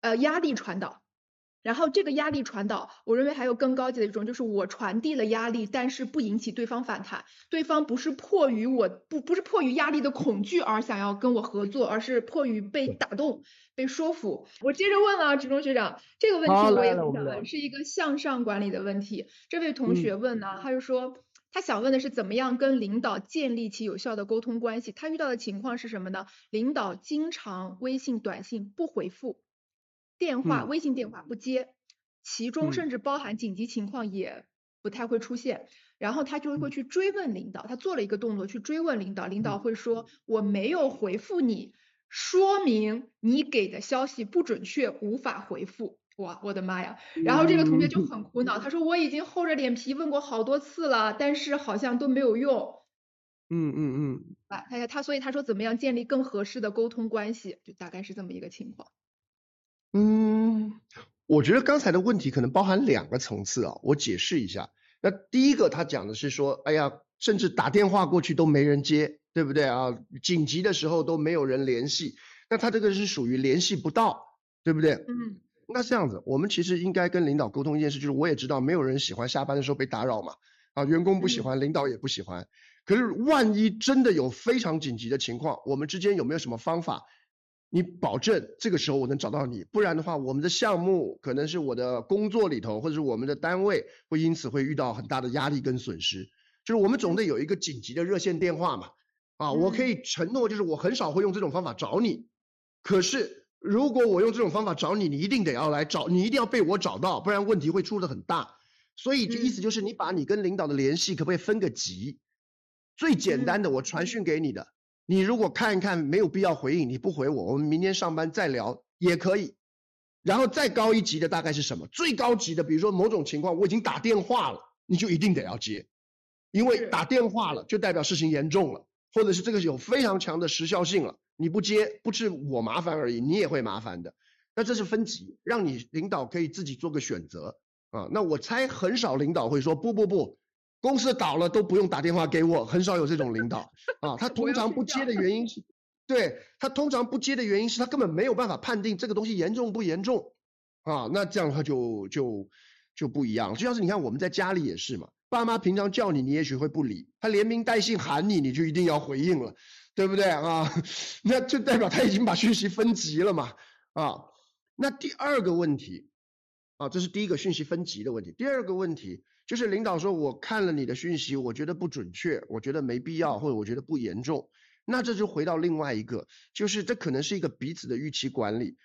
S2: 呃压力传导。然后这个压力传导，我认为还有更高级的一种，就是我传递了压力，但是不引起对方反弹，对方不是迫于我不不是迫于压力的恐惧而想要跟我合作，而是迫于被打动、被说服。我接着问啊，职中学长，这个问题我也很想问，是一个向上管理的问题。这位同学问呢，他就说他想问的是怎么样跟领导建立起有效的沟通关系。他遇到的情况是什么呢？领导经常微信、短信不回复。电话、微信电话不接，其中甚至包含紧急情况也不太会出现。然后他就会去追问领导，他做了一个动作去追问领导，领导会说我没有回复你，说明你给的消息不准确，无法回复。哇，我的妈呀！然后这个同学就很苦恼，他说我已经厚着脸皮问过好多次了，但是好像都没有用。
S1: 嗯嗯嗯。
S2: 啊，他他所以他说怎么样建立更合适的沟通关系，就大概是这么一个情况。
S1: 嗯，我觉得刚才的问题可能包含两个层次啊，我解释一下。那第一个他讲的是说，哎呀，甚至打电话过去都没人接，对不对啊？紧急的时候都没有人联系，那他这个是属于联系不到，对不对？
S2: 嗯。
S1: 那这样子，我们其实应该跟领导沟通一件事，就是我也知道没有人喜欢下班的时候被打扰嘛，啊，员工不喜欢，领导也不喜欢。可是万一真的有非常紧急的情况，我们之间有没有什么方法？你保证这个时候我能找到你，不然的话，我们的项目可能是我的工作里头，或者是我们的单位会因此会遇到很大的压力跟损失。就是我们总得有一个紧急的热线电话嘛，啊，我可以承诺，就是我很少会用这种方法找你。可是如果我用这种方法找你，你一定得要来找，你一定要被我找到，不然问题会出的很大。所以这意思就是你把你跟领导的联系可不可以分个级？最简单的，我传讯给你的。你如果看一看没有必要回应，你不回我，我们明天上班再聊也可以。然后再高一级的大概是什么？最高级的，比如说某种情况我已经打电话了，你就一定得要接，因为打电话了就代表事情严重了，或者是这个有非常强的时效性了。你不接不是我麻烦而已，你也会麻烦的。那这是分级，让你领导可以自己做个选择啊。那我猜很少领导会说不不不。公司倒了都不用打电话给我，很少有这种领导 啊。他通常不接的原因是，对他通常不接的原因是他根本没有办法判定这个东西严重不严重啊。那这样的话就就就不一样。就像是你看我们在家里也是嘛，爸妈平常叫你，你也许会不理，他连名带姓喊你，你就一定要回应了，对不对啊？那就代表他已经把讯息分级了嘛啊。那第二个问题啊，这是第一个讯息分级的问题。第二个问题。就是领导说，我看了你的讯息，我觉得不准确，我觉得没必要，或者我觉得不严重，那这就回到另外一个，就是这可能是一个彼此的预期管理。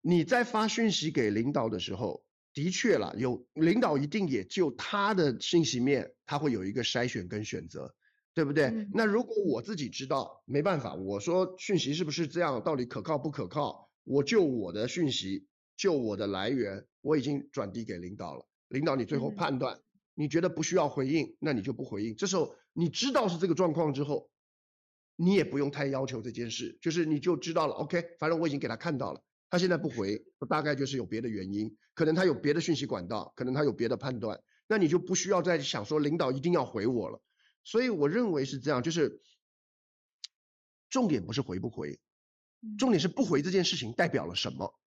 S1: 你在发讯息给领导的时候，的确了，有领导一定也就他的信息面，他会有一个筛选跟选择，对不对？那如果我自己知道，没办法，我说讯息是不是这样，到底可靠不可靠？我就我的讯息，就我的来源，我已经转递给领导了。领导，你最后判断，你觉得不需要回应，那你就不回应。这时候你知道是这个状况之后，你也不用太要求这件事，就是你就知道了。OK，反正我已经给他看到了，他现在不回，大概就是有别的原因，可能他有别的讯息管道，可能他有别的判断，那你就不需要再想说领导一定要回我了。所以我认为是这样，就是重点不是回不回，
S2: 嗯
S1: 重点是不回这件事情代表了什么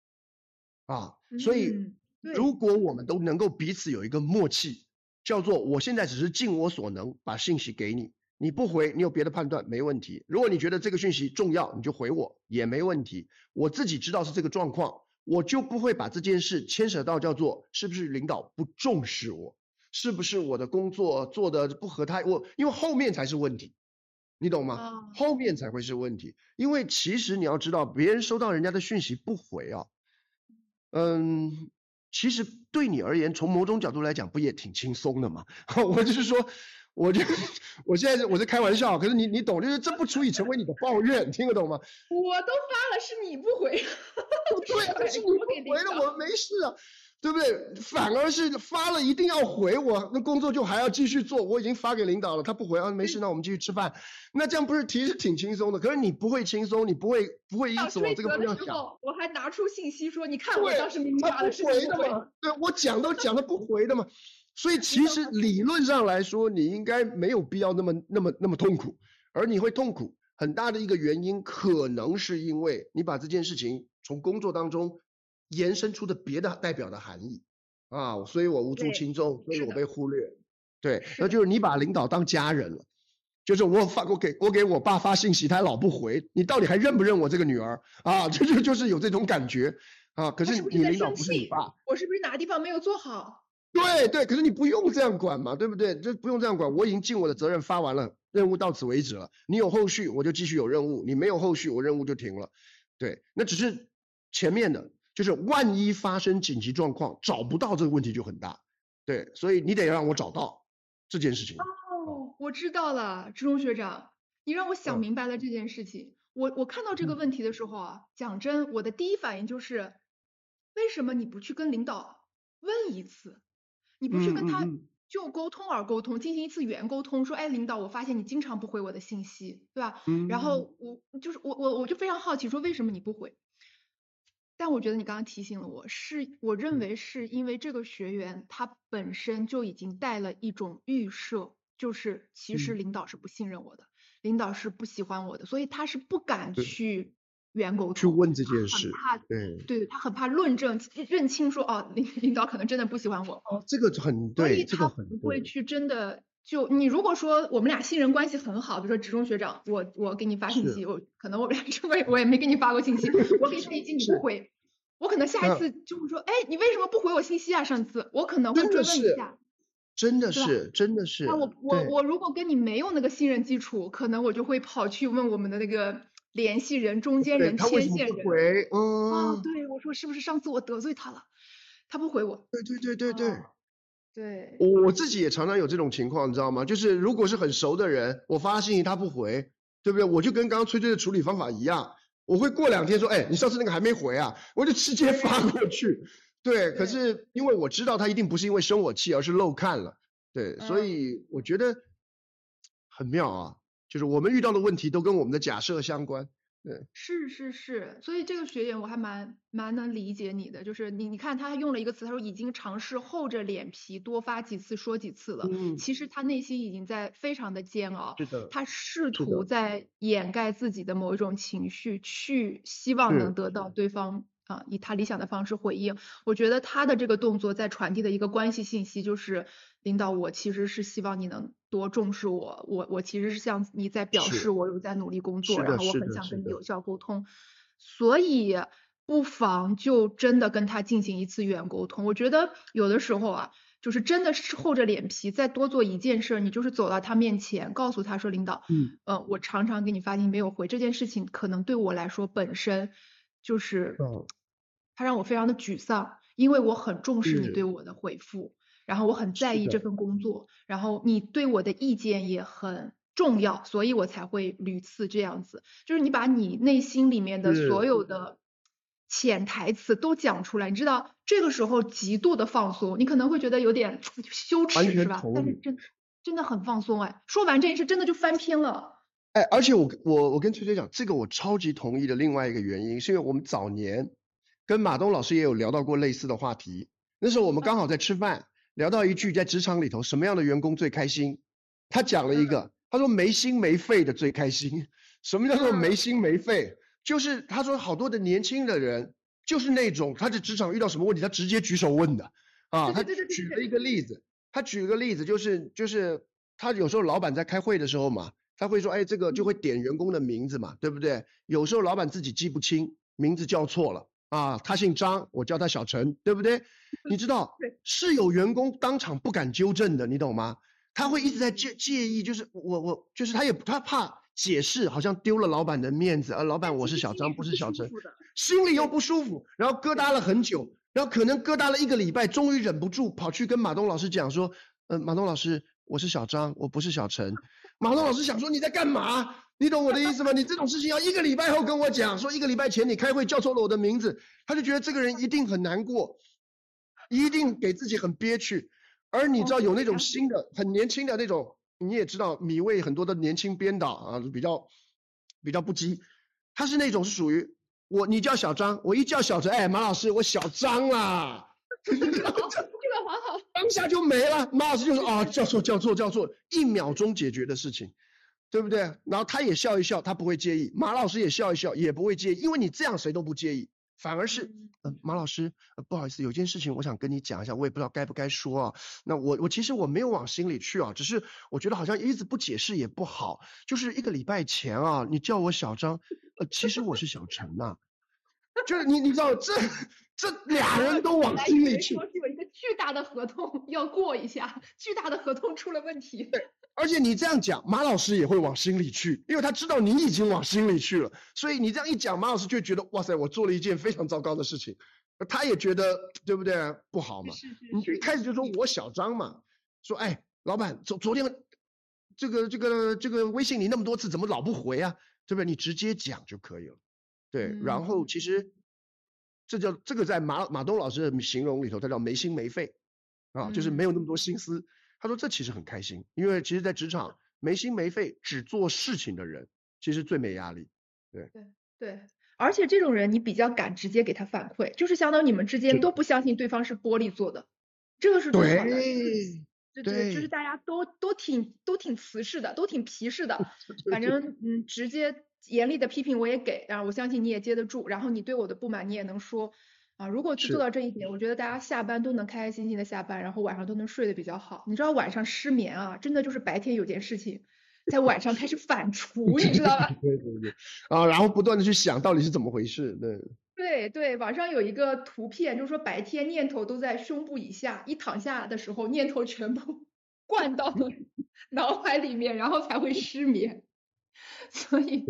S1: 啊？所以如果我们都能够彼此有一个默契，叫做我现在只是尽我所能把信息给你，你不回，你有别的判断没问题。如果你觉得这个讯息重要，你就回我也没问题。我自己知道是这个状况，我就不会把这件事牵扯到叫做是不是领导不重视我，是不是我的工作做的不合他我，因为后面才是问题，你懂吗？
S2: 啊
S1: 后面才会是问题，因为其实你要知道，别人收到人家的讯息不回啊，嗯，其实对你而言，从某种角度来讲，不也挺轻松的吗？我就是说，我就我现在我在开玩笑，可是你你懂，就是这不足以成为你的抱怨，听得懂吗？
S2: 我都发了，是你不回。
S1: 对啊，是你不回了，我没事啊，对不对？反而是发了一定要回我，那工作就还要继续做。我已经发给领导了，他不回啊，没事，那我们继续吃饭。那这样不是其实挺轻松的？可是你不会轻松，你不会不会因此往这个方向想。
S2: 我还拿出信息说，你看我
S1: 对
S2: 当时明明
S1: 他不
S2: 发的是回。
S1: 回的嘛，对我讲都讲的不回的嘛，所以其实理论上来说，你应该没有必要那么那么那么痛苦，而你会痛苦很大的一个原因，可能是因为你把这件事情从工作当中延伸出的别的代表的含义啊，所以我无足轻重，所以我被忽略，对，那就是你把领导当家人了。就是我发我给我给我爸发信息，他老不回，你到底还认不认我这个女儿啊？这 就就是有这种感觉啊。可是你领导不是你爸，
S2: 我是不是哪个地方没有做好？
S1: 对对，可是你不用这样管嘛，对不对？就不用这样管，我已经尽我的责任发完了，任务到此为止了。你有后续，我就继续有任务；你没有后续，我任务就停了。对，那只是前面的，就是万一发生紧急状况找不到这个问题就很大。对，所以你得让我找到这件事情。
S2: 哦，我知道了，志忠学长，你让我想
S1: 嗯
S2: 明白了这件事情。我我看到这个
S1: 嗯
S2: 问题的时候啊，讲真，我的第一反应就是，为什么你不去跟领导问一次？你不去跟他就沟通而沟通，进行一次语言沟通，说，哎，领导，我发现你经常不回我的信息，对吧？然
S1: 嗯
S2: 后我就是我我我就非常好奇，说为什么你不回？但我觉得你刚刚提醒了我，是我认
S1: 嗯。
S2: 为是因为这个学员他本身就已经带了一种预设，就是其实
S1: 嗯。
S2: 领导是不信任我的，领导是不喜欢我的，所以他是不敢去原沟通，
S1: 去问这件事，
S2: 怕，
S1: 对，
S2: 对他很怕论证认清说哦，领领导可能真的不喜欢我，
S1: 哦，这个很对，这
S2: 他
S1: 个很，
S2: 不会去真的就你如果说我们俩信任关系很好，比如说职中学长，我我给你发信息，我可能我们 俩这个我也没给你发过信息，我给他一信你不回，我可能下一
S1: 嗯
S2: 次就会说，哎，你为什么不回我信息啊？上次我可能会追问一下。
S1: 真的是，真的是，
S2: 那我我我如果跟你没有那个信任基础，可能我就会跑去问我们的那个联系人、中间人、牵线人。
S1: 不回？
S2: 啊，
S1: 嗯，
S2: 对，我说是不是上次我得罪他了？他不回我。
S1: 对对对对对。
S2: 哦对，
S1: 我我自己也常常有这种情况，你知道吗？就是如果是很熟的人，我发信息他不回，对不对？我就跟刚刚崔崔的处理方法一样，我会过两天说，哎，你上次那个还没回啊，我就直接发过去。对，可是因为我知道他一定不是因为生我气，而是漏看了。对，所
S2: 嗯
S1: 以我觉得很妙啊，就是我们遇到的问题都跟我们的假设相关。对，
S2: 是是是，所以这个学员我还蛮蛮能理解你的，就是你你看他用了一个词，他说已经尝试厚着脸皮多发几次说几次了，
S1: 嗯，
S2: 其实他内心已经在非常的煎熬，
S1: 是的，
S2: 他试图。在掩盖自己的某一种情绪，去希望能得到对方啊以他理想的方式回应。我觉得他的这个动作在传递的一个关系信息就是，领导，我其实是希望你能多重视我，我我其实是向你在表示我有在努力工作，然后我很想跟你有效沟通，所以不妨就真的跟他进行一次语言沟通。我觉得有的时候啊。就是真的是厚着脸皮再多做一件事儿，你就是走到他面前，告诉他说：“领导，
S1: 嗯，
S2: 呃，我常常给你发信息没有回，这件事情可能对我来说本身就是
S1: 嗯，
S2: 它让我非常的沮丧，因为我很重视你对我的回复，然后我很在，意这份工作，然后你对我的意见也很重要，所以我才会屡次这样子。就是你把你内心里面的所，有的潜台词都讲出来，你知道这个时候极度的放松，你可能会觉得有点羞耻，是吧？但是真真的很放松哎，说完这件事真的就翻篇了。
S1: 哎，而且我我我跟崔崔讲，这个我超级同意的。另外一个原因是因为我们早年跟马东老师也有聊到过类似的话题。那时候我们刚好在吃饭，聊到一句在职场里头什么样的员工最开心，他讲了一
S2: 嗯
S1: 个，他说没心没肺的最开心。什么叫做没心没肺？就是他说好多的年轻的人，就是那种他在职场遇到什么问题，他直接举手问的啊。他举了一个例子，他举个例子就是就是他有时候老板在开会的时候嘛，他会说哎这个就会点员工的名字嘛，对不对？有时候老板自己记不清，名字叫错了啊，他姓张，我叫他小陈，对不对？你知道是有员工当场不敢纠正的，你懂吗？他会一直在介介意，就是我我就是他也他怕解释，好像丢了老板的面子，而老板我是小张不是小陈，心里又不舒服，然后疙瘩了很久，然后可能疙瘩了一个礼拜，终于忍不住跑去跟马东老师讲说，呃马东老师我是小张我不是小陈，马东老师想说你在干嘛？你懂我的意思吗？你这种事情要一个礼拜后跟我讲，说一个礼拜前你开会叫错了我的名字，他就觉得这个人一定很难过，一定给自己很憋屈。而你知道有那种新的很年轻的那种，你也知道米味很多的年轻编导啊，比较比较不羁，他是那种是属于我，你叫小张，我一叫小陈，哎，马老师，我小张啦，
S2: 这个很好，
S1: 当下就没了，马老师就说啊，叫错叫错叫错，一秒钟解决的事情，对不对？然后他也笑一笑，他不会介意，马老师也笑一笑，也不会介意，因为你这样谁都不介意。反而是，嗯，马老师，不好意思，有件事情我想跟你讲一下，我也不知道该不该说啊。那我我其实我没有往心里去啊，只是我觉得好像一直不解释也不好。就是一个礼拜前啊，你叫我小张，呃，其实我是小陈呐。就是你你知道这这俩人都往心里去。
S2: 说是有一个巨大的合同要过一下，巨大的合同出了问题。
S1: 对。而且你这样讲，马老师也会往心里去，因为他知道你已经往心里去了，所以你这样一讲，马老师就觉得哇塞，我做了一件非常糟糕的事情，他也觉得对不对？不好嘛。你一开始就说我小张嘛，说哎，老板昨昨天这个这个这个微信你那么多次怎么老不回啊？对不对？你直接讲就可以了。对，然后其实这叫这个在马马东老师的形容里头，他叫没心没肺啊，就是没有那么多心思。他说：“这其实很开心，因为其实，在职场没心没肺只做事情的人，其实最没压力。对
S2: 对对，而且这种人你比较敢直接给他反馈，就是相当于你们之间都不相信对方是玻璃做的，这个是最好的。对对，就是大家都都挺都挺瓷实的，都挺皮实的。反正嗯，直接严厉的批评我也给，然后我相信你也接得住，然后你对我的不满你也能说。”啊，如果去做到这一点，我觉得大家下班都能开开心心的下班，然后晚上都能睡得比较好。你知道晚上失眠啊，真的就是白天有件事情，在晚上开始反 刍，你知道吧？
S1: 对对对。啊，然后不断的去想到底是怎么回事，对。
S2: 对对，网上有一个图片，就是说白天念头都在胸部以下，一躺下的时候念头全部 灌到了脑海里面，然后才会失眠。所以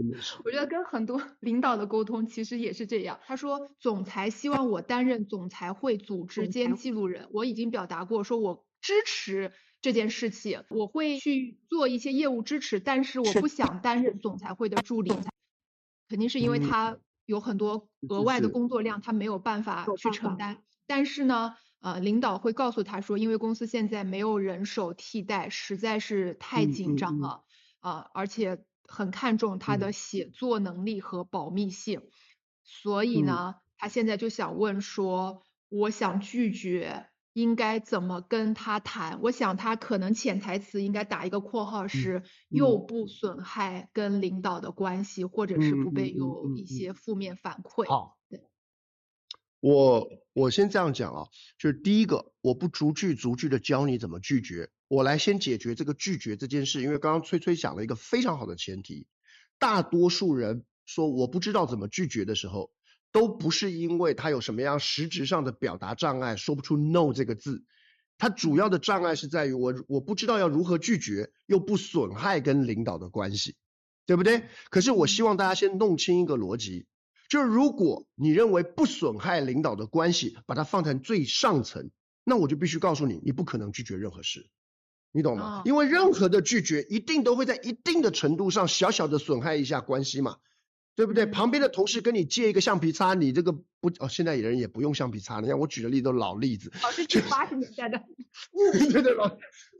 S2: 我觉得跟很多 领导的沟通其实也是这样。他说，总裁希望我担任总裁会组织兼记录人，我已经表达过，说我支持这件事情，我会去做一些业务支持，但是我不想担任总裁会的助理。肯定是因为他有很多额外的工作量，他没有办法去承担。但是呢，呃，领导会告诉他说，因为公司现在没有人手替代，实在是太紧张了啊，而且。很看重他的写作能力和保密性，所以呢，他现在就想问说，我想拒绝，应该怎么跟他谈？我想他可能潜台词应该打一个括号，是又不损害跟领导的关系，或者是不被有一些负面反馈。
S1: 好，对，我我先这样讲啊，就是第一个，我不逐句逐句的教你怎么拒绝。我来先解决这个拒绝这件事，因为刚刚崔崔讲了一个非常好的前提，大多数人说我不知道怎么拒绝的时候，都不是因为他有什么样实质上的表达障碍，说不出 no 这个字，他主要的障碍是在于我我不知道要如何拒绝，又不损害跟领导的关系，对不对？可是我希望大家先弄清一个逻辑，就是如果你认为不损害领导的关系，把它放在最上层，那我就必须告诉你，你不可能拒绝任何事。你懂吗？因为任何的拒绝一定都会在一定的程度上小小的损害一下关系嘛，对不对？旁边的同事跟你借一个橡皮擦，你这个不哦，现在人也不用橡皮擦了。你看我举的例子都老例子，
S2: 老是举八十年代的，
S1: 对对老，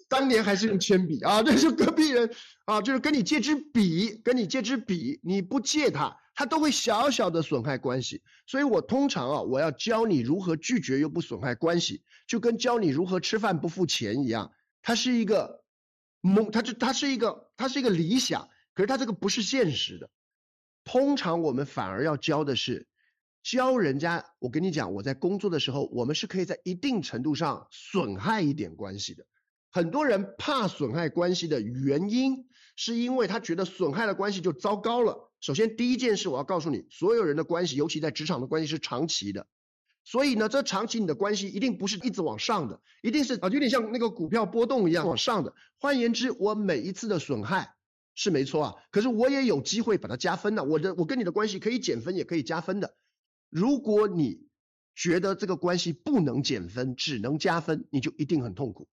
S1: 当年还是用铅笔啊，这是隔壁人啊，就是跟你借支笔，跟你借支笔，你不借他，他都会小小的损害关系。所以我通常啊，我要教你如何拒绝又不损害关系，就跟教你如何吃饭不付钱一样。它是一个梦，它就它是一个它是一个理想，可是它这个不是现实的。通常我们反而要教的是，教人家。我跟你讲，我在工作的时候，我们是可以在一定程度上损害一点关系的。很多人怕损害关系的原因，是因为他觉得损害了关系就糟糕了。首先，第一件事我要告诉你，所有人的关系，尤其在职场的关系是长期的。所以呢，这长期你的关系一定不是一直往上的，一定是啊，有点像那个股票波动一样往上的。换言之，我每一次的损害是没错啊，可是我也有机会把它加分的。我的我跟你的关系可以减分，也可以加分的。如果你觉得这个关系不能减分，只能加分，你就一定很痛苦。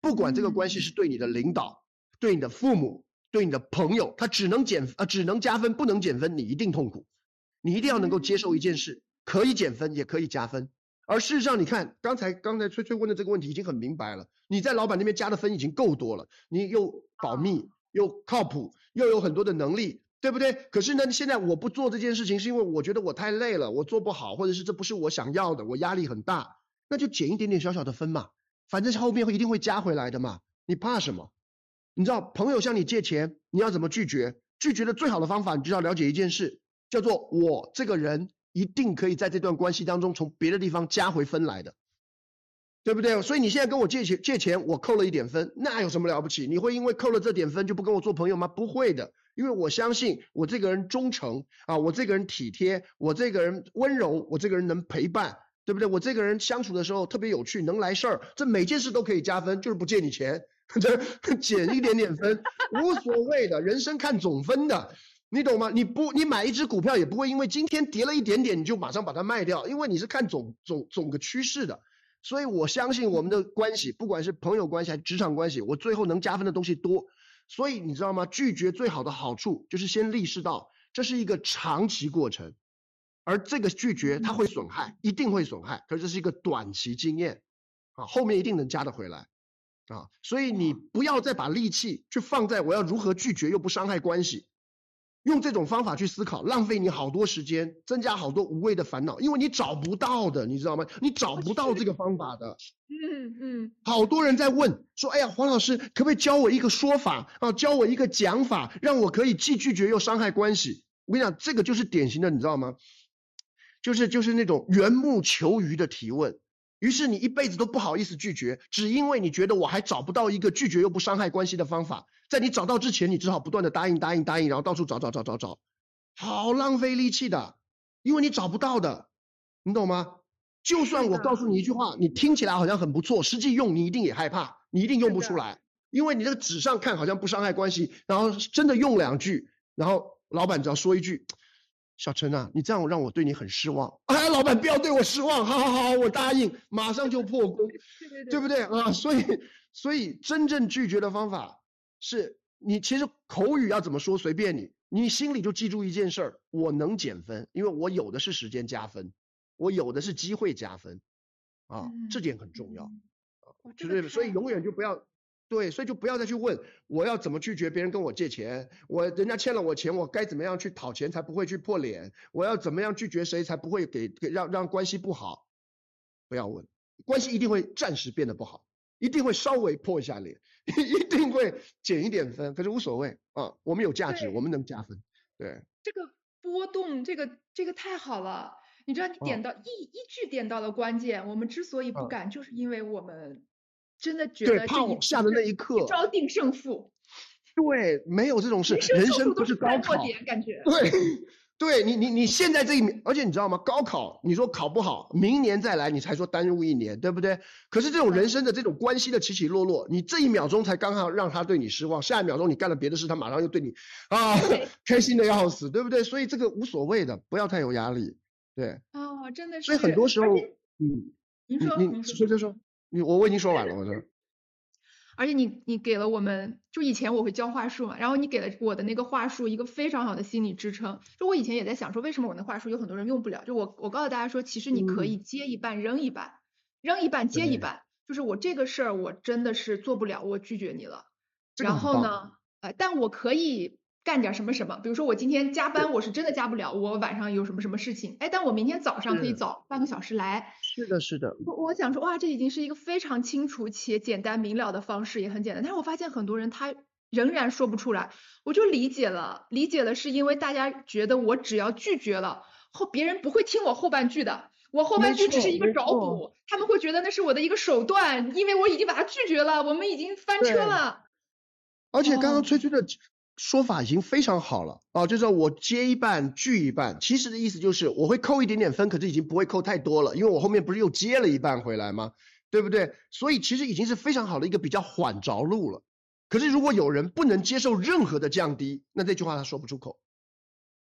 S1: 不管这个关系是对你的领导、对你的父母、对你的朋友，他只能减啊，只能加分，不能减分，你一定痛苦。你一定要能够接受一件事。可以减分，也可以加分。而事实上，你看刚才刚才崔崔问的这个问题已经很明白了。你在老板那边加的分已经够多了，你又保密，又靠谱，又有很多的能力，对不对？可是呢，现在我不做这件事情，是因为我觉得我太累了，我做不好，或者是这不是我想要的，我压力很大，那就减一点点小小的分嘛，反正后面会一定会加回来的嘛。你怕什么？你知道朋友向你借钱，你要怎么拒绝？拒绝的最好的方法，你就要了解一件事，叫做我这个人。一定可以在这段关系当中从别的地方加回分来的，对不对？所以你现在跟我借钱借钱，我扣了一点分，那有什么了不起？你会因为扣了这点分就不跟我做朋友吗？不会的，因为我相信我这个人忠诚啊，我这个人体贴，我这个人温柔，我这个人能陪伴，对不对？我这个人相处的时候特别有趣，能来事儿，这每件事都可以加分，就是不借你钱，这减一点点分无所谓的，人生看总分的。你懂吗？你不，你买一只股票也不会因为今天跌了一点点你就马上把它卖掉，因为你是看总总总个趋势的。所以我相信我们的关系，不管是朋友关系还是职场关系，我最后能加分的东西多。所以你知道吗？拒绝最好的好处就是先立识到这是一个长期过程，而这个拒绝它会损害，一定会损害，可是这是一个短期经验啊，后面一定能加得回来啊。所以你不要再把力气去放在我要如何拒绝又不伤害关系。用这种方法去思考，浪费你好多时间，增加好多无谓的烦恼，因为你找不到的，你知道吗？你找不到这个方法的。
S2: 嗯嗯。
S1: 好多人在问说：“哎呀，黄老师，可不可以教我一个说法啊？教我一个讲法，让我可以既拒绝又伤害关系？”我跟你讲，这个就是典型的，你知道吗？就是就是那种缘木求鱼的提问。于是你一辈子都不好意思拒绝，只因为你觉得我还找不到一个拒绝又不伤害关系的方法。在你找到之前，你只好不断的答应答应答应，然后到处找找找找找，好浪费力气的，因为你找不到的，你懂吗？就算我告诉你一句话，你听起来好像很不错，实际用你一定也害怕，你一定用不出来，因为你这个纸上看好像不伤害关系，然后真的用两句，然后老板只要说一句。小陈啊，你这样让我对你很失望。哎，老板不要对我失望，好好好，我答应，马上就破功，对不对啊？所以，所以真正拒绝的方法是你其实口语要怎么说随便你，你心里就记住一件事儿：我能减分，因为我有的是时间加分，我有的是机会加分，啊，这点很重要，啊，就是所以永远就不要。对，所以就不要再去问我要怎么拒绝别人跟我借钱，我人家欠了我钱，我该怎么样去讨钱才不会去破脸？我要怎么样拒绝谁才不会给给让让关系不好？不要问，关系一定会暂时变得不好，一定会稍微破一下脸，一定会减一点分，可是无所谓啊，我们有价值，我们能加分。对，
S2: 这个波动，这个这个太好了，你知道你点到一一句点到了关键，我们之所以不敢，就是因为我们。真的觉得
S1: 怕往下的那一刻，
S2: 招定胜负。
S1: 对，没有这种事，人生不是高考。
S2: 感觉。
S1: 对，对你你你现在这一秒，而且你知道吗？高考你说考不好，明年再来你才说耽误一年，对不对？可是这种人生的这种关系的起起落落，你这一秒钟才刚好让他对你失望，下一秒钟你干了别的事，他马上又对你啊开心的要死，对不对？所以这个无所谓的，不要太有压力。对。
S2: 哦，真的是。
S1: 所以很多时候，嗯，
S2: 您说，您
S1: 说就说。你我我已经说完了，我这。
S2: 而且你你给了我们，就以前我会教话术嘛，然后你给了我的那个话术一个非常好的心理支撑。就我以前也在想说，为什么我那话术有很多人用不了？就我我告诉大家说，其实你可以接一半扔一半，扔一半接一半。就是我这个事儿我真的是做不了，我拒绝你了。然后呢，呃，但我可以。干点什么什么，比如说我今天加班，我是真的加不了，我晚上有什么什么事情，哎，但我明天早上可以早半个小时来。
S1: 是的，是的。
S2: 我我想说，哇，这已经是一个非常清楚且简单明了的方式，也很简单。但是我发现很多人他仍然说不出来，我就理解了，理解了是因为大家觉得我只要拒绝了后，别人不会听我后半句的，我后半句只是一个找补，他们会觉得那是我的一个手段，因为我已经把他拒绝了，我们已经翻车了。
S1: 而且刚刚崔崔的说法已经非常好了啊，就是我接一半拒一半，其实的意思就是我会扣一点点分，可是已经不会扣太多了，因为我后面不是又接了一半回来吗？对不对？所以其实已经是非常好的一个比较缓着陆了。可是如果有人不能接受任何的降低，那这句话他说不出口。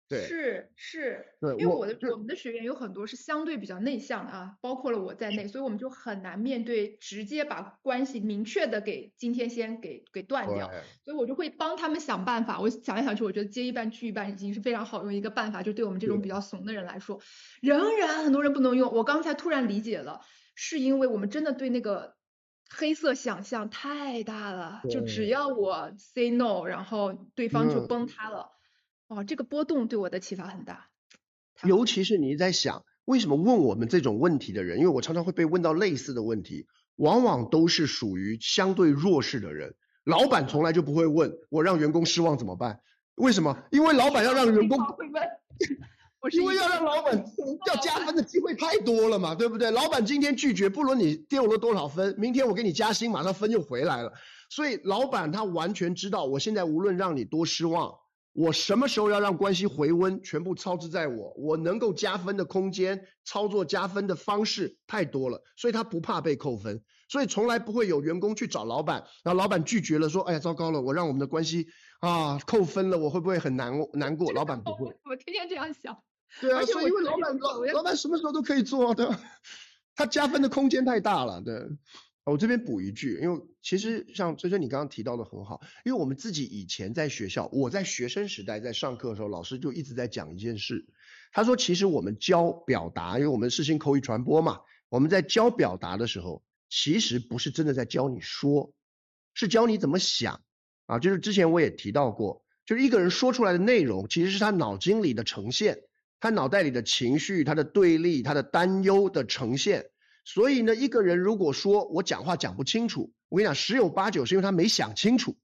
S1: 对，
S2: 是是，
S1: 对，
S2: 因为我的我们的学员有很多是相对比较内向的啊，包括了我在内，所以我们就很难面对直接把关系明确的给今天先给给断掉，所以我就会帮他们想办法。我想来想去，我觉得接一半拒一半已经是非常好用一个办法，就对我们这种比较怂的人来说，仍然很多人不能用。我刚才突然理解了，是因为我们真的对那个。黑色想象太大了，就只要我 say no，然后对方就崩塌了。哦，这个波动对我的启发很大。
S1: 尤其是你在想，为什么问我们这种问题的人，因为我常常会被问到类似的问题，往往都是属于相对弱势的人。老板从来就不会问我让员工失望怎么办？为什么？因为老板要让员工。因为要让老板要加分的机会太多了嘛，对不对？老板今天拒绝，不论你丢了多少分，明天我给你加薪，马上分就回来了。所以老板他完全知道，我现在无论让你多失望，我什么时候要让关系回温，全部操之在我。我能够加分的空间，操作加分的方式太多了，所以他不怕被扣分。所以从来不会有员工去找老板，然后老板拒绝了，说：“哎呀，糟糕了，我让我们的关系啊扣分了，我会不会很难难过？”老板不会，
S2: 我天天这样想。
S1: 对啊，所以因为老板老老板什么时候都可以做，对吧？他加分的空间太大了，对。我这边补一句，因为其实像崔崔你刚刚提到的很好，因为我们自己以前在学校，我在学生时代在上课的时候，老师就一直在讲一件事，他说其实我们教表达，因为我们视听口语传播嘛，我们在教表达的时候，其实不是真的在教你说，是教你怎么想啊。就是之前我也提到过，就是一个人说出来的内容，其实是他脑筋里的呈现。他脑袋里的情绪，他的对立，他的担忧的呈现。所以呢，一个人如果说我讲话讲不清楚，我跟你讲，十有八九是因为他没想清楚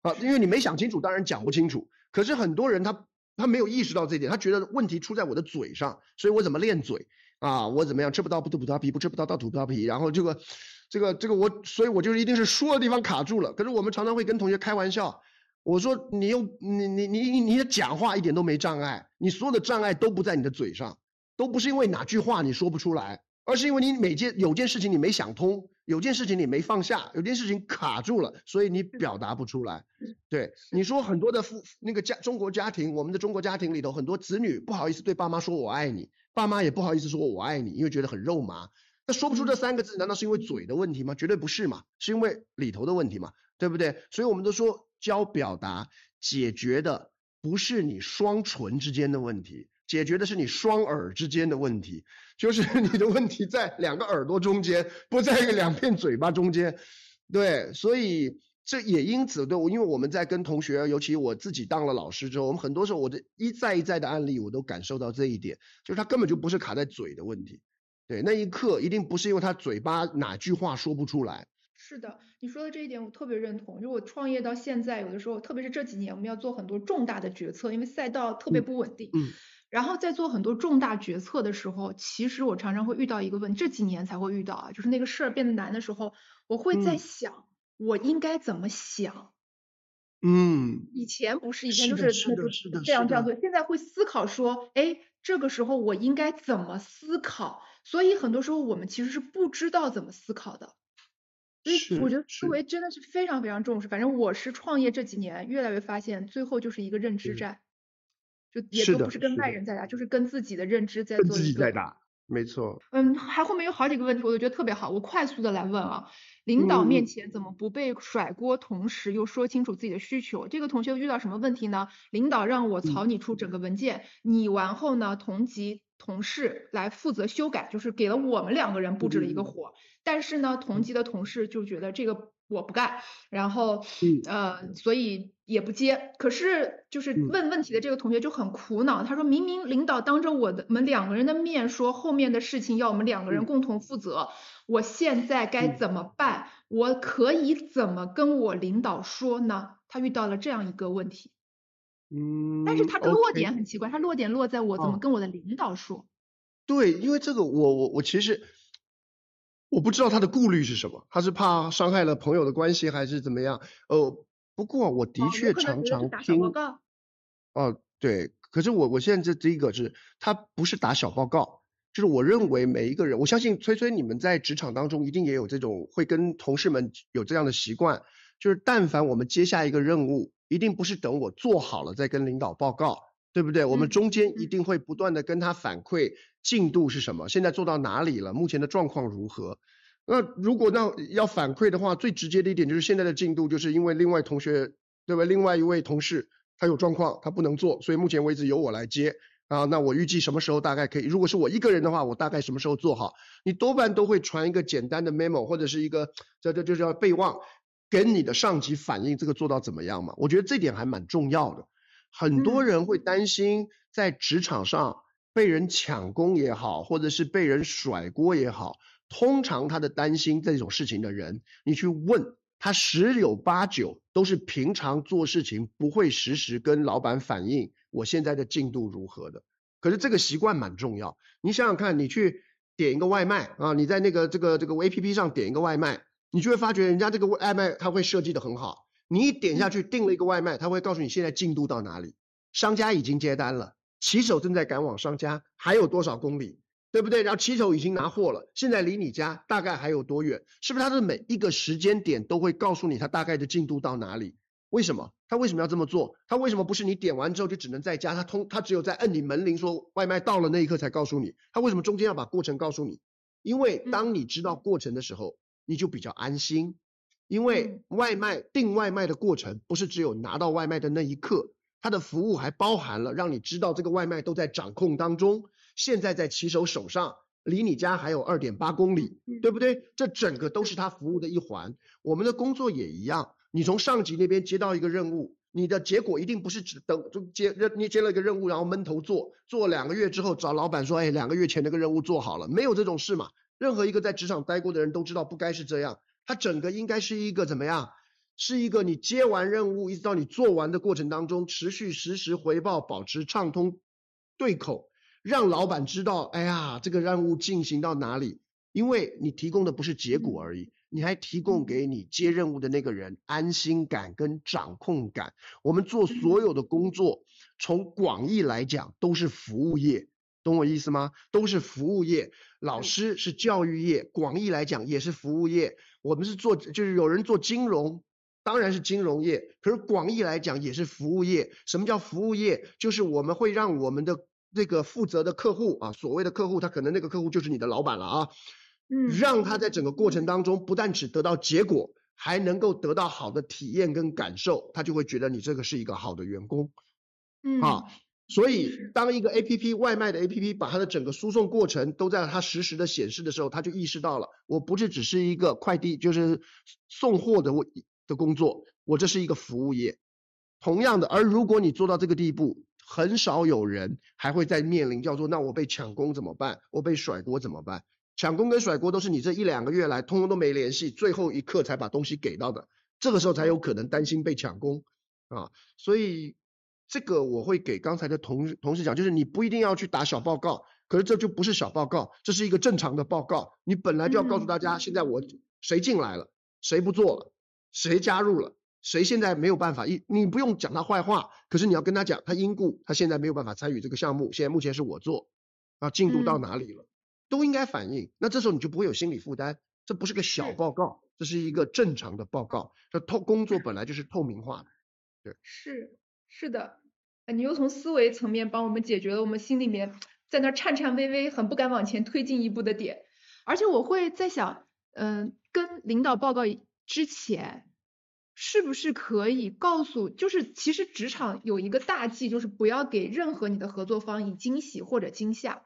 S1: 啊。因为你没想清楚，当然讲不清楚。可是很多人他他没有意识到这一点，他觉得问题出在我的嘴上，所以我怎么练嘴啊？我怎么样吃不到不吐葡萄皮，不吃葡萄倒吐葡萄皮。然后这个这个这个我，所以我就一定是说的地方卡住了。可是我们常常会跟同学开玩笑。我说你又你你你你你的讲话一点都没障碍，你所有的障碍都不在你的嘴上，都不是因为哪句话你说不出来，而是因为你每件有件事情你没想通，有件事情你没放下，有件事情卡住了，所以你表达不出来。对，你说很多的父那个家中国家庭，我们的中国家庭里头很多子女不好意思对爸妈说我爱你，爸妈也不好意思说我爱你，因为觉得很肉麻。那说不出这三个字，难道是因为嘴的问题吗？绝对不是嘛，是因为里头的问题嘛，对不对？所以我们都说。教表达解决的不是你双唇之间的问题，解决的是你双耳之间的问题，就是 你的问题在两个耳朵中间，不在一个两片嘴巴中间。对，所以这也因此对我，因为我们在跟同学，尤其我自己当了老师之后，我们很多时候我的一再一再的案例，我都感受到这一点，就是他根本就不是卡在嘴的问题，对，那一刻一定不是因为他嘴巴哪句话说不出来。
S2: 是的，你说的这一点我特别认同。就我创业到现在，有的时候，特别是这几年，我们要做很多重大的决策，因为赛道特别不稳定。
S1: 嗯。
S2: 然后在做很多重大决策的时候，其实我常常会遇到一个问题，这几年才会遇到啊，就是那个事儿变得难的时候，我会在想，我应该怎么想？
S1: 嗯。
S2: 以前不是以前就是这样这样做，现在会思考说，哎，这个时候我应该怎么思考？所以很多时候我们其实是不知道怎么思考的。所以我觉得思维真的是非常非常重视。反正我是创业这几年，越来越发现，最后就是一个认知战，就也都不是跟外人在打，就是跟自己的认知在做。
S1: 自己在打，没错。
S2: 嗯，还后面有好几个问题，我都觉得特别好，我快速的来问啊。领导面前怎么不被甩锅，同时又说清楚自己的需求？这个同学遇到什么问题呢？领导让我草拟出整个文件，拟完后呢，同级。同事来负责修改，就是给了我们两个人布置了一个活，但是呢，同级的同事就觉得这个我不干，然后呃，所以也不接。可是就是问问题的这个同学就很苦恼，他说明明领导当着我的我们两个人的面说后面的事情要我们两个人共同负责，我现在该怎么办？我可以怎么跟我领导说呢？他遇到了这样一个问题。
S1: 嗯，
S2: 但是他的落点很奇怪，他落点落在我怎么
S1: 哦
S2: 跟我的领导说。
S1: 对，因为这个我我我其实我不知道他的顾虑是什么，他是怕伤害了朋友的关系还是怎么样？呃，不过我的
S2: 哦
S1: 确常常
S2: 打小报
S1: 听，
S2: 告。
S1: 哦，对，可是我我现在这第一个是，他不是打小报告，就是我认为每一个人，我相信崔崔你们在职场当中一定也有这种会跟同事们有这样的习惯，就是但凡我们接下一个任务，一定不是等我做好了再跟领导报告，对不对？我们
S2: 嗯
S1: 中间一
S2: 嗯
S1: 定会不断的跟他反馈进度是什么，现在做到哪里了，目前的状况如何。那如果那要反馈的话，最直接的一点就是现在的进度，就是因为另外同学，对吧？另外一位同事他有状况，他不能做，所以目前为止由我来接啊。那我预计什么时候大概可以？如果是我一个人的话，我大概什么时候做好？你多半都会传一个简单的 memo 或者是一个这这这叫备忘，跟你的上级反映这个做到怎么样嘛？我觉得这点还蛮重要的。很多
S2: 嗯
S1: 人会担心在职场上被人抢功也好，或者是被人甩锅也好，通常他的担心这种事情的人，你去问他，十有八九都是平常做事情不会实时跟老板反映我现在的进度如何的。可是这个习惯蛮重要，你想想看，你去点一个外卖啊，你在那个这个这个 A P P 上点一个外卖，你就会发觉人家这个外卖他会设计的很好，你一点下去订了一个外卖，他会告诉你现在进度到哪里，商家已经接单了，骑手正在赶往商家，还有多少公里，对不对？然后骑手已经拿货了，现在离你家大概还有多远？是不是他的每一个时间点都会告诉你他大概的进度到哪里？为什么？他为什么要这么做？他为什么不是你点完之后就只能在家？他通他只有在摁你门铃说外卖到了那一刻才告诉你。他为什么中间要把过程告诉你？因为当你知道过程的时候，你就比较安心。因为外卖订外卖的过程不是只有拿到外卖的那一刻，它的服务还包含了让你知道这个外卖都在掌控当中，现在在骑手手上，离你家还有二点八公里，对不对？这整个都是他服务的一环。我们的工作也一样，你从上级那边接到一个任务，你的结果一定不是只等就接任你接了一个任务，然后闷头做，做两个月之后找老板说，哎，两个月前那个任务做好了，没有这种事嘛。任何一个在职场待过的人都知道，不该是这样。它整个应该是一个怎么样？是一个你接完任务，一直到你做完的过程当中，持续实时回报，保持畅通对口，让老板知道，哎呀，这个任务进行到哪里。因为你提供的不是结果而已，你还提供给你接任务的那个人安心感跟掌控感。我们做所有的工作，从广义来讲都是服务业，懂我意思吗？都是服务业。老师是教育业，广义来讲也是服务业。我们是做，就是有人做金融，当然是金融业，可是广义来讲也是服务业。什么叫服务业？就是我们会让我们的这个负责的客户啊，所谓的客户，他可能那个客户就是你的老板了啊，
S2: 嗯，
S1: 让他在整个过程当中不但只得到结果，还能够得到好的体验跟感受，他就会觉得你这个是一个好的员工。
S2: 嗯，
S1: 啊，所以当一个 A P P 外卖的 A P P 把它的整个输送过程都在它实时的显示的时候，他就意识到了，我不是只是一个快递，就是送货的我的工作，我这是一个服务业。同样的，而如果你做到这个地步，很少有人还会再面临叫做那我被抢功怎么办？我被甩锅怎么办？抢功跟甩锅都是你这一两个月来通通都没联系，最后一刻才把东西给到的，这个时候才有可能担心被抢功啊。所以这个我会给刚才的同同事讲，就是你不一定要去打小报告，可是这就不是小报告，这是一个正常的报告。你本来就要告诉大家，现在我谁进来了，谁不做了，谁加入了，谁现在没有办法，一你不用讲他坏话，可是你要跟他讲，他因故他现在没有办法参与这个项目，现在目前是我做，啊进度到
S2: 嗯
S1: 哪里了，都应该反映。那这时候你就不会有心理负担，这不是个小报告，这是一个正常的报告。这透工作本来就是透明化的。
S2: 对是是的，呃你又从思维层面帮我们解决了我们心里面在那儿颤颤巍巍、很不敢往前推进一步的点。而且我会在想，嗯、跟领导报告之前，是不是可以告诉，就是其实职场有一个大忌，就是不要给任何你的合作方以惊喜或者惊吓。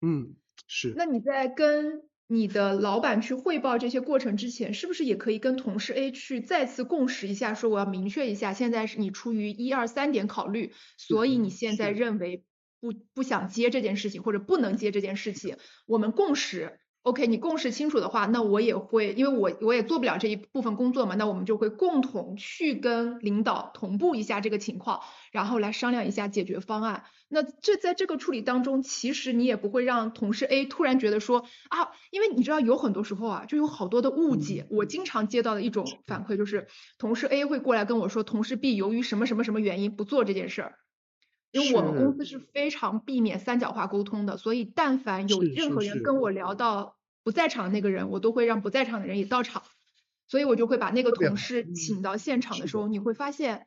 S1: 嗯，是。
S2: 那你在跟你的老板去汇报这些过程之前，是不是也可以跟同事 A 去再次共识一下，说我要明确一下，现在是你出于一二三点考虑，所以你现在认为不不想接这件事情，或者不能接这件事情，我们共识。OK，你共识清楚的话，那我也会，因为我我也做不了这一部分工作嘛，那我们就会共同去跟领导同步一下这个情况，然后来商量一下解决方案。那这在这个处理当中，其实你也不会让同事 A 突然觉得说啊，因为你知道有很多时候啊，就有好多的误解。我经常接到的一种反馈就是，同事 A 会过来跟我说，同事 B 由于什么什么什么原因不做这件事儿。因为我们公司是非常避免三角化沟通的，所以但凡有任何人跟我。聊到不在场的那个人，我都会让不在场的人也到场，所以我就会把那个同事请到现场的时候，你会发现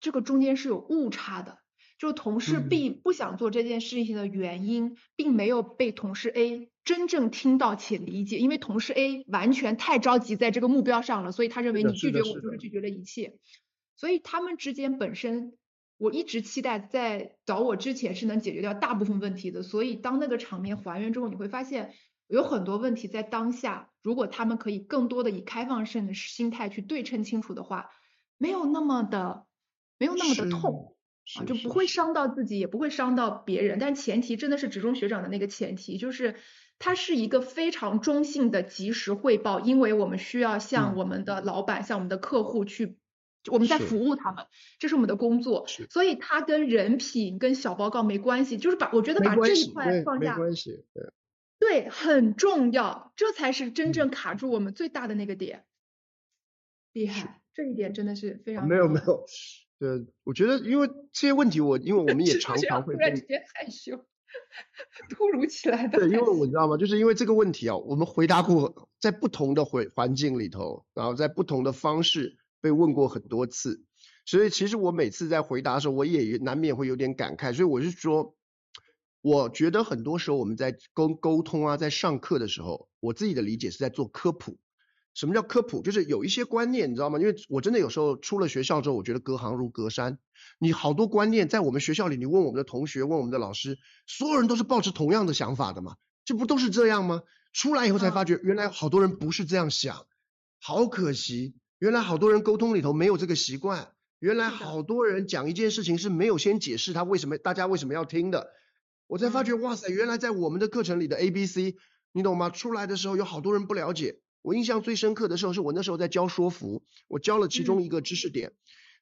S2: 这个中间是有误差的，就同事 B 不想做这件事情的原因，并没有被同事 A 真正听到且理解，因为同事 A 完全太着急在这个目标上了，所以他认为你拒绝我就是拒绝了一切，所以他们之间本身。我一直期待在找我之前是能解决掉大部分问题的，所以当那个场面还原之后，你会发现有很多问题在当下，如果他们可以更多的以开放性的心态去对称清楚的话，没有那么的没有那么的痛啊，就不会伤到自己，也不会伤到别人。但前提真的是职中学长的那个前提，就是他是一个非常中性的及时汇报，因为我们需要向我们的老板、向我们的客户去。我们在服务他们，这是我们的工作，所以它跟人品、跟小报告没关系，就是把我觉得把这一块放下，
S1: 没关系，对，
S2: 对，很重要，这才是真正卡住我们最大的那个点。厉害，这一点真的是非常
S1: 没有没有，对，我觉得因为这些问题，我因为我们也 常常会
S2: 突然之间害羞，突如其来的，
S1: 对，因为我知道吗？就是因为这个问题啊，我们回答过，在不同的环环境里头，然后在不同的方式。被问过很多次，所以其实我每次在回答的时候，我也难免会有点感慨。所以我是说，我觉得很多时候我们在沟沟通啊，在上课的时候，我自己的理解是在做科普。什么叫科普？就是有一些观念，你知道吗？因为我真的有时候出了学校之后，我觉得隔行如隔山。你好多观念在我们学校里，你问我们的同学，问我们的老师，所有人都是抱持同样的想法的嘛？这不都是这样吗？出来以后才发觉，原来好多人不是这样想，好可惜。原来好多人沟通里头没有这个习惯，原来好多人讲一件事情是没有先解释他为什么，大家为什么要听的，我才发觉哇塞，原来在我们的课程里的 A B C，你懂吗？出来的时候有好多人不了解。我印象最深刻的时候是我那时候在教说服，我教了其中一个知识点，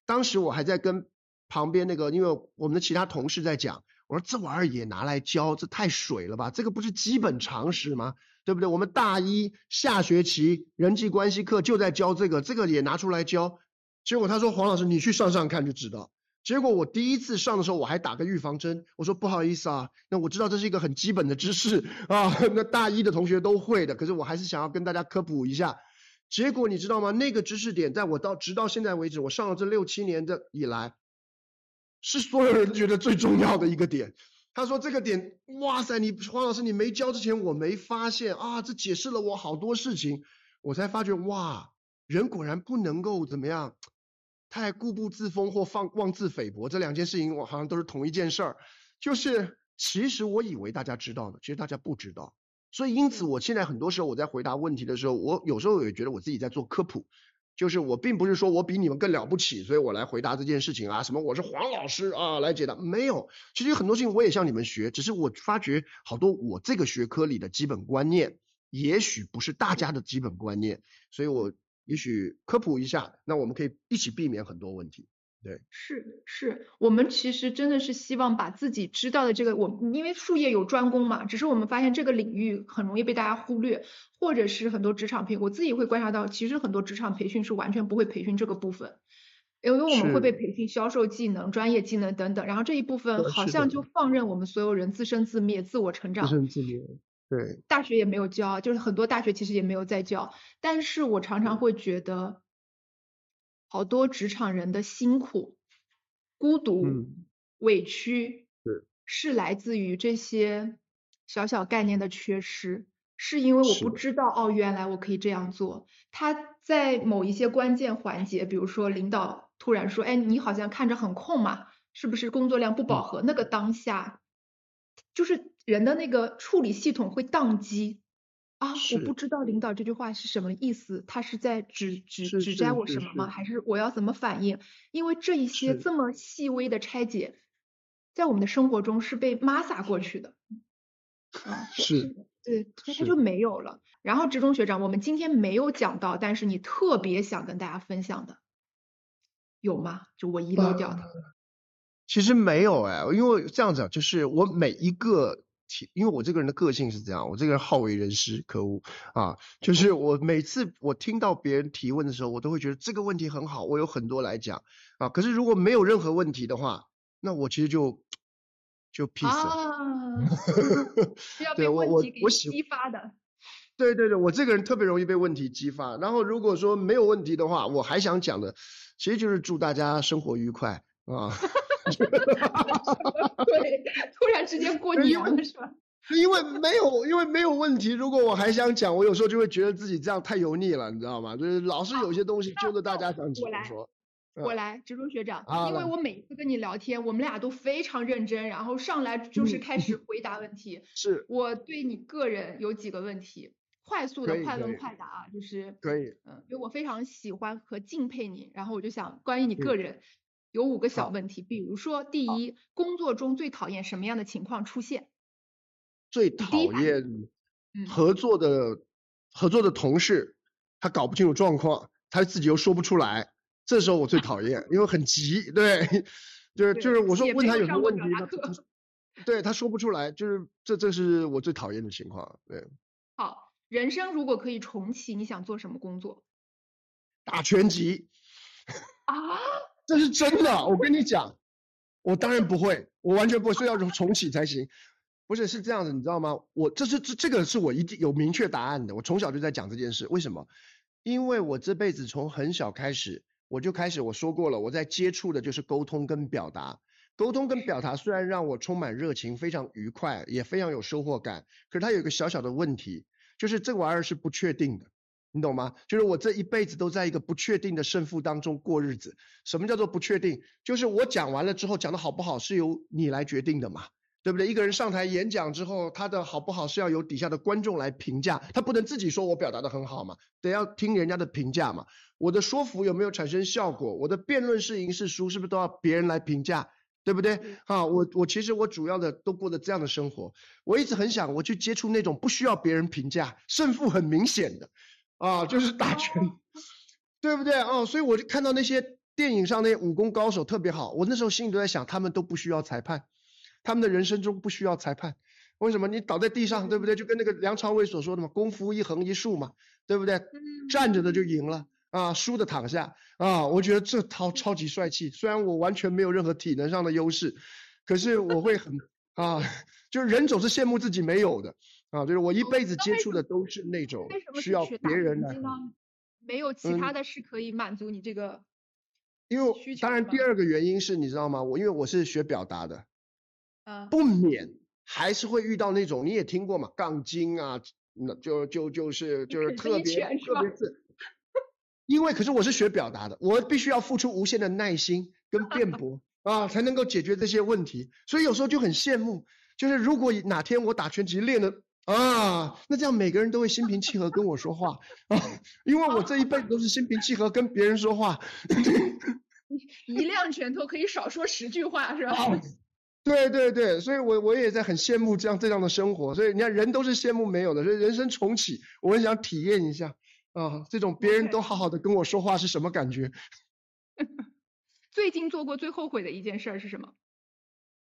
S1: 当时我还在跟旁边那个，因为我们的其他同事在讲，我说这玩意儿也拿来教，这太水了吧？这个不是基本常识吗？对不对？我们大一下学期人际关系课就在教这个，这个也拿出来教。结果他说黄老师，你去上上看就知道。结果我第一次上的时候，我还打个预防针，我说不好意思啊，那我知道这是一个很基本的知识 啊，那大一的同学都会的，可是我还是想要跟大家科普一下。结果你知道吗？那个知识点在我到直到现在为止，我上了这六七年的以来，是所有人觉得最重要的一个点。他说这个点，哇塞，你黄老师你没教之前我没发现啊，这解释了我好多事情，我才发觉哇，人果然不能够怎么样，太固步自封或放妄自菲薄，这两件事情我好像都是同一件事儿，就是其实我以为大家知道的，其实大家不知道，所以因此我现在很多时候我在回答问题的时候，我有时候也觉得我自己在做科普。就是我并不是说我比你们更了不起，所以我来回答这件事情啊，什么我是黄老师啊来解答，没有，其实有很多事情我也向你们学，只是我发觉好多我这个学科里的基本观念，也许不是大家的基本观念，所以我也许科普一下，那我们可以一起避免很多问题。对，
S2: 是是，我们其实真的是希望把自己知道的这个，我因为术业有专攻嘛，只是我们发现这个领域很容易被大家忽略，或者是很多职场培，我自己会观察到，其实很多职场培训是完全不会培训这个部分，因为我们会被培训销售技能、专业技能等等，然后这一部分好像就放任我们所有人自生自灭、自我成长。
S1: 自生自灭，对。
S2: 大学也没有教，就是很多大学其实也没有在教，但是我常常会觉得。好多职场人的辛苦、孤独、委屈，是。来自于这些小小概念的缺失，是因为我不知道哦，原来我可以这样做。他在某一些关键环节，比如说领导突然说：“哎，你好像看着很空嘛，是不是工作量不饱和？”那个当下，就是人的那个处理系统会宕机啊，我
S1: 是
S2: 不知道领导这句话是什么意思，他是在指指指
S1: 是是是
S2: 摘我什么吗？
S1: 是
S2: 还是我要怎么反应？因为这一些
S1: 是
S2: 这么细微的拆解，在我们的生活中是被抹撒过去的，啊，
S1: 是
S2: 对，所以它
S1: 是
S2: 就没有了。然后职中学长，我们今天没有讲到，但是你特别想跟大家分享的，有吗？就我遗漏掉的。
S1: 其实没有哎，因为这样子啊，就是我每一个题，因为我这个人的个性是这样，我这个人好为人师，可恶啊！就是我每次我听到别人提问的时候，我都会觉得这个问题很好，我有很多来讲啊。可是如果没有任何问题的话，那我其实就就 peace 了。
S2: 啊，
S1: 对我
S2: 被问题给
S1: 我我喜
S2: 激发的。
S1: 对对对，我这个人特别容易被问题激发。然后如果说没有问题的话，我还想讲的，其实就是祝大家生活愉快啊。
S2: 对，突然之间过年了是吧？
S1: 因为没有，因为没有问题。如果我还想讲，我有时候就会觉得自己这样太油腻了，你知道吗？就是老是有些东西揪着大家想
S2: 我来
S1: 说。
S2: 我来，植中学长，因为我每一次跟你聊天，我们俩都非常认真，然后上来就是
S1: 嗯
S2: 开始回答问题。
S1: 是
S2: 我对你个人有几个问题，快速的快问快答啊，就是
S1: 可以，
S2: 嗯，因为我非常喜欢和敬佩你，然后我就想关于你个
S1: 嗯
S2: 人有五个小问题，比如说第一，工作中最讨厌什么样的情况出现？
S1: 最讨厌
S2: 嗯
S1: 合作的合作的同事，他搞不清楚状况，他自己又说不出来，这时候我最讨厌，因为很急，对，就是就是我说问他有什么问题呢
S2: 达课？
S1: 对他说不出来，就是这这是我最讨厌的情况，对，
S2: 好，人生如果可以重启，你想做什么工作？
S1: 打拳击。
S2: 啊，
S1: 这是真的，我跟你讲，我当然不会，我完全不会，所以要重启才行。不是，是这样的，你知道吗？我这是这这个是我一定有明确答案的，我从小就在讲这件事。为什么？因为我这辈子从很小开始，我就开始我说过了，我在接触的就是沟通跟表达。沟通跟表达虽然让我充满热情，非常愉快，也非常有收获感，可是它有一个小小的问题，就是这玩意儿是不确定的。你懂吗？就是我这一辈子都在一个不确定的胜负当中过日子。什么叫做不确定？就是我讲完了之后讲的好不好是由你来决定的嘛，对不对？一个人上台演讲之后，他的好不好是要由底下的观众来评价，他不能自己说我表达的很好嘛，得要听人家的评价嘛。我的说服有没有产生效果？我的辩论是赢是输，是不是都要别人来评价？对不对？啊，我我其实我主要的都过的这样的生活，我一直很想我去接触那种不需要别人评价，胜负很明显的。啊，就是打拳，对不对？哦，所以我就看到那些电影上那些武功高手特别好，我那时候心里都在想，他们都不需要裁判，他们的人生中不需要裁判。为什么？你倒在地上，对不对？就跟那个梁朝伟所说的嘛，功夫一横一竖嘛，对不对？站着的就赢了啊，输的躺下啊。我觉得这套超级帅气，虽然我完全没有任何体能上的优势，可是我会很啊，就是人总是羡慕自己没有的。啊，就是我一辈子接触的都是那种需要别人来？
S2: 没有其
S1: 嗯
S2: 他的是可以满足你这个
S1: 因为当然第二个原因是你知道吗？我因为我是学表达的，
S2: 啊
S1: 不免还是会遇到那种你也听过嘛，杠精啊，那就就就是就是特别
S2: 是
S1: 特别是，因为可是我是学表达的，我必须要付出无限的耐心跟辩 驳啊，才能够解决这些问题，所以有时候就很羡慕，就是如果哪天我打拳击练的。啊，那这样每个人都会心平气和跟我说话啊，因为我这一辈子都是心平气和跟别人说话，
S2: 一亮拳头可以少说十句话是吧？
S1: 啊，对对对，所以我我也在很羡慕这样这样的生活，所以你看人都是羡慕没有的，所以人生重启，我很想体验一下啊，这种别人都好好的跟我说话是什么感觉？
S2: 最近做过最后悔的一件事儿是什么？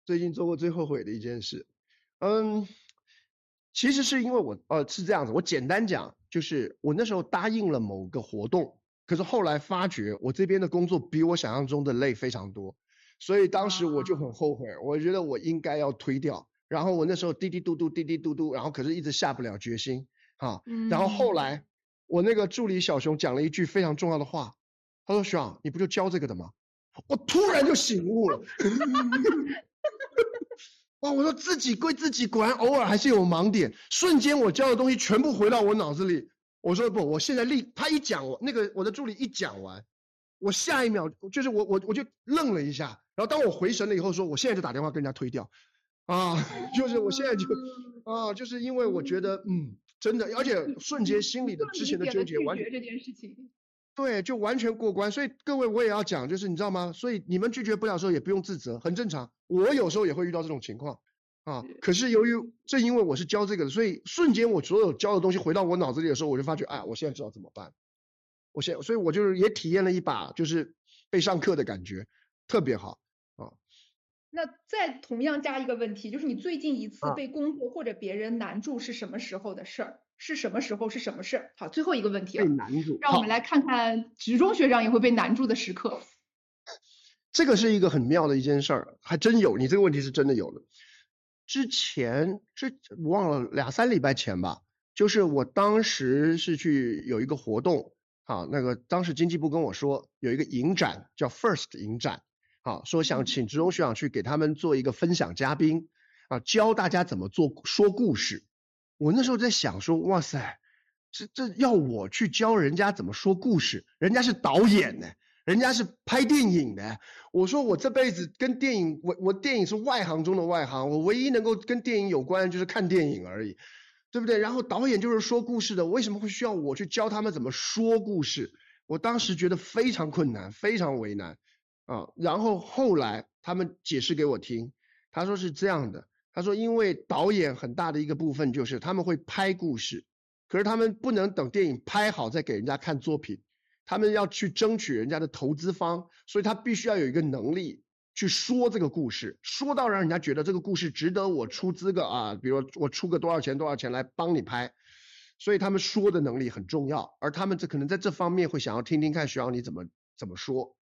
S1: 最近做过最后悔的一件事，嗯，其实是因为我呃是这样子，我简单讲，就是我那时候答应了某个活动，可是后来发觉我这边的工作比我想象中的累非常多，所以当时我就很后悔，我觉得我应该要推掉。然后我那时候滴滴嘟嘟滴滴嘟嘟，然后可是一直下不了决心啊。然后后
S2: 嗯
S1: 来我那个助理小熊讲了一句非常重要的话，他说：“徐昂，你不就教这个的吗？”我突然就醒悟了。哇！我说自己归自己，果然偶尔还是有盲点。瞬间我教的东西全部回到我脑子里。我说不，我现在立，他一讲我那个我的助理一讲完，我下一秒就是我我我就愣了一下。然后当我回神了以后说，我现在就打电话跟人家推掉。啊，就是我现在就 啊，就是因为我觉得嗯，真的，而且瞬间心里的之前的纠结完全
S2: 这件事情。
S1: 对，就完全过关。所以各位我也要讲，就是你知道吗？所以你们拒绝不了的时候也不用自责，很正常。我有时候也会遇到这种情况啊。可是由于正因为我是教这个的，所以瞬间我所有教的东西回到我脑子里的时候，我就发觉，哎，我现在知道怎么办。我现，所以我就是也体验了一把，就是被上课的感觉，特别好啊。
S2: 那再同样加一个问题，就是你最近一次被工作或者别人难住是什么时候的事儿？是什么时候？是什么事儿？好，最后一个问题
S1: 被难住，
S2: 让我们来看看职中学长也会被难住的时刻。
S1: 这个是一个很妙的一件事儿，还真有。你这个问题是真的有的。之前这忘了两三礼拜前吧，就是我当时是去有一个活动。啊，那个当时经济部跟我说有一个影展叫 First 影展，啊，说想请职中学长去给他们做一个分享嘉宾，啊，教大家怎么做说故事。我那时候在想说，哇塞，这这要我去教人家怎么说故事，人家是导演呢，人家是拍电影的。我说我这辈子跟电影，我我电影是外行中的外行，我唯一能够跟电影有关就是看电影而已。对不对？然后导演就是说故事的，为什么会需要我去教他们怎么说故事？我当时觉得非常困难，非常为难啊。然后后来他们解释给我听，他说是这样的，他说因为导演很大的一个部分就是他们会拍故事，可是他们不能等电影拍好再给人家看作品，他们要去争取人家的投资方，所以他必须要有一个能力。去说这个故事，说到让人家觉得这个故事值得我出资个啊，比如我出个多少钱多少钱来帮你拍，所以他们说的能力很重要，而他们这可能在这方面会想要听听看徐阳你怎么怎么说。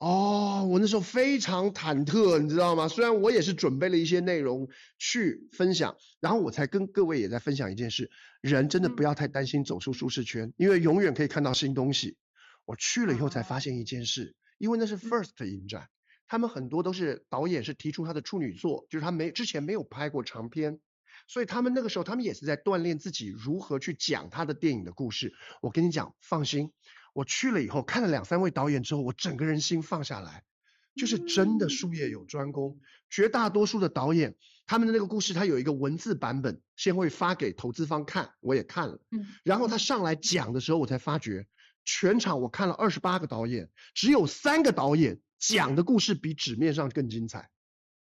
S1: 哦，我那时候非常忐忑，你知道吗？虽然我也是准备了一些内容去分享，然后我才跟各位也在分享一件事，人真的不要太担心走出舒适圈，因为永远可以看到新东西。我去了以后才发现一件事，因为那是 first 影展。他们很多都是导演是提出他的处女作，就是他没之前没有拍过长片，所以他们那个时候他们也是在锻炼自己如何去讲他的电影的故事。我跟你讲，放心，我去了以后看了两三位导演之后，我整个人心放下来，就是真的术业有专攻。绝大多数的导演，他们的那个故事他有一个文字版本，先会发给投资方看，我也看了，嗯，然后他上来讲的时候，我才发觉，全场我看了二十八个导演，只有三个导演。讲的故事比纸面上更精彩，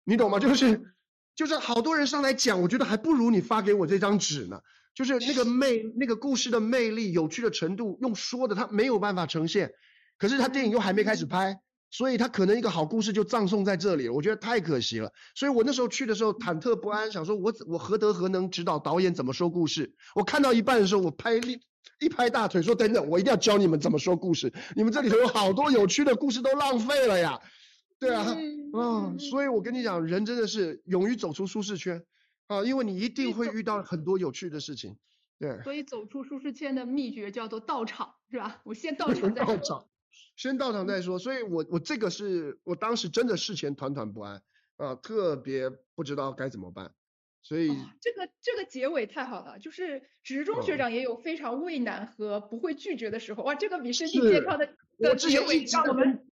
S1: 你懂吗？就是就是好多人上来讲，我觉得还不如你发给我这张纸呢。就是那个魅那个故事的魅力、有趣的程度，用说的他没有办法呈现。可是他电影又还没开始拍，所以他可能一个好故事就葬送在这里了。我觉得太可惜了。所以我那时候去的时候忐忑不安，想说我我何德何能指导导演怎么说故事？我看到一半的时候，我拍立。一拍大腿说：“等等，我一定要教你们怎么说故事。你们这里头有好多有趣的故事都浪费了呀，对啊，啊，所以我跟你讲，人真的是勇于走出舒适圈啊，因为你一定会遇到很多有趣的事情。对，
S2: 所以走出舒适圈的秘诀叫做到场，是吧？我先到场再
S1: 说。到场，先到场再说。所以我我这个是我当时真的事前团团不安啊，特别不知道该怎么办。”所以
S2: 这个这个结尾太好了，就是职中学长也有非常畏难和不会拒绝的时候，哇，这个比身体健康的的结尾让我们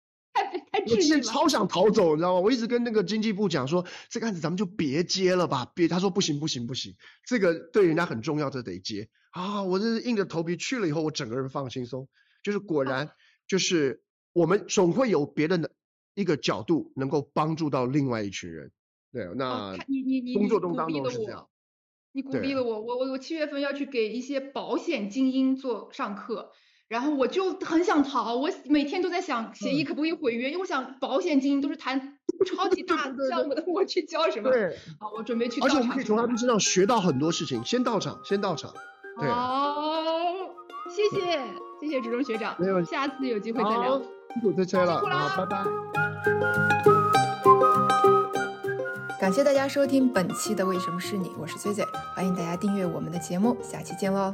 S2: 我
S1: 之前超想逃走，你知道吗？我一直跟那个经济部讲说，这个案子咱们就别接了吧，别。他说不行不行不行，这个对人家很重要，这得接啊！我这是硬着头皮去了以后，我整个人放轻松，就是果然就是我们总会有别的一个角度能够帮助到另外一群人。对，那
S2: 你你你
S1: 工作中当
S2: 中
S1: 是这样，
S2: 你鼓励了我，我我我七月份要去给一些保险精英做上课，然后我就很想逃，我每天都在想协议可不可以毁约，因为我想保险金都是谈 超级大项目的，我去交什么？
S1: 对，
S2: 好，我准备去。
S1: 而且我们可以从他们身上学到很多事情，先到场，先到场。
S2: 好，谢谢谢谢植中学长，
S1: 没有，
S2: 下次有机会再聊。
S1: 辛苦车了，好，拜拜。
S2: 感谢大家收听本期的《为什么是你》，我是崔崔，欢迎大家订阅我们的节目，下期见喽。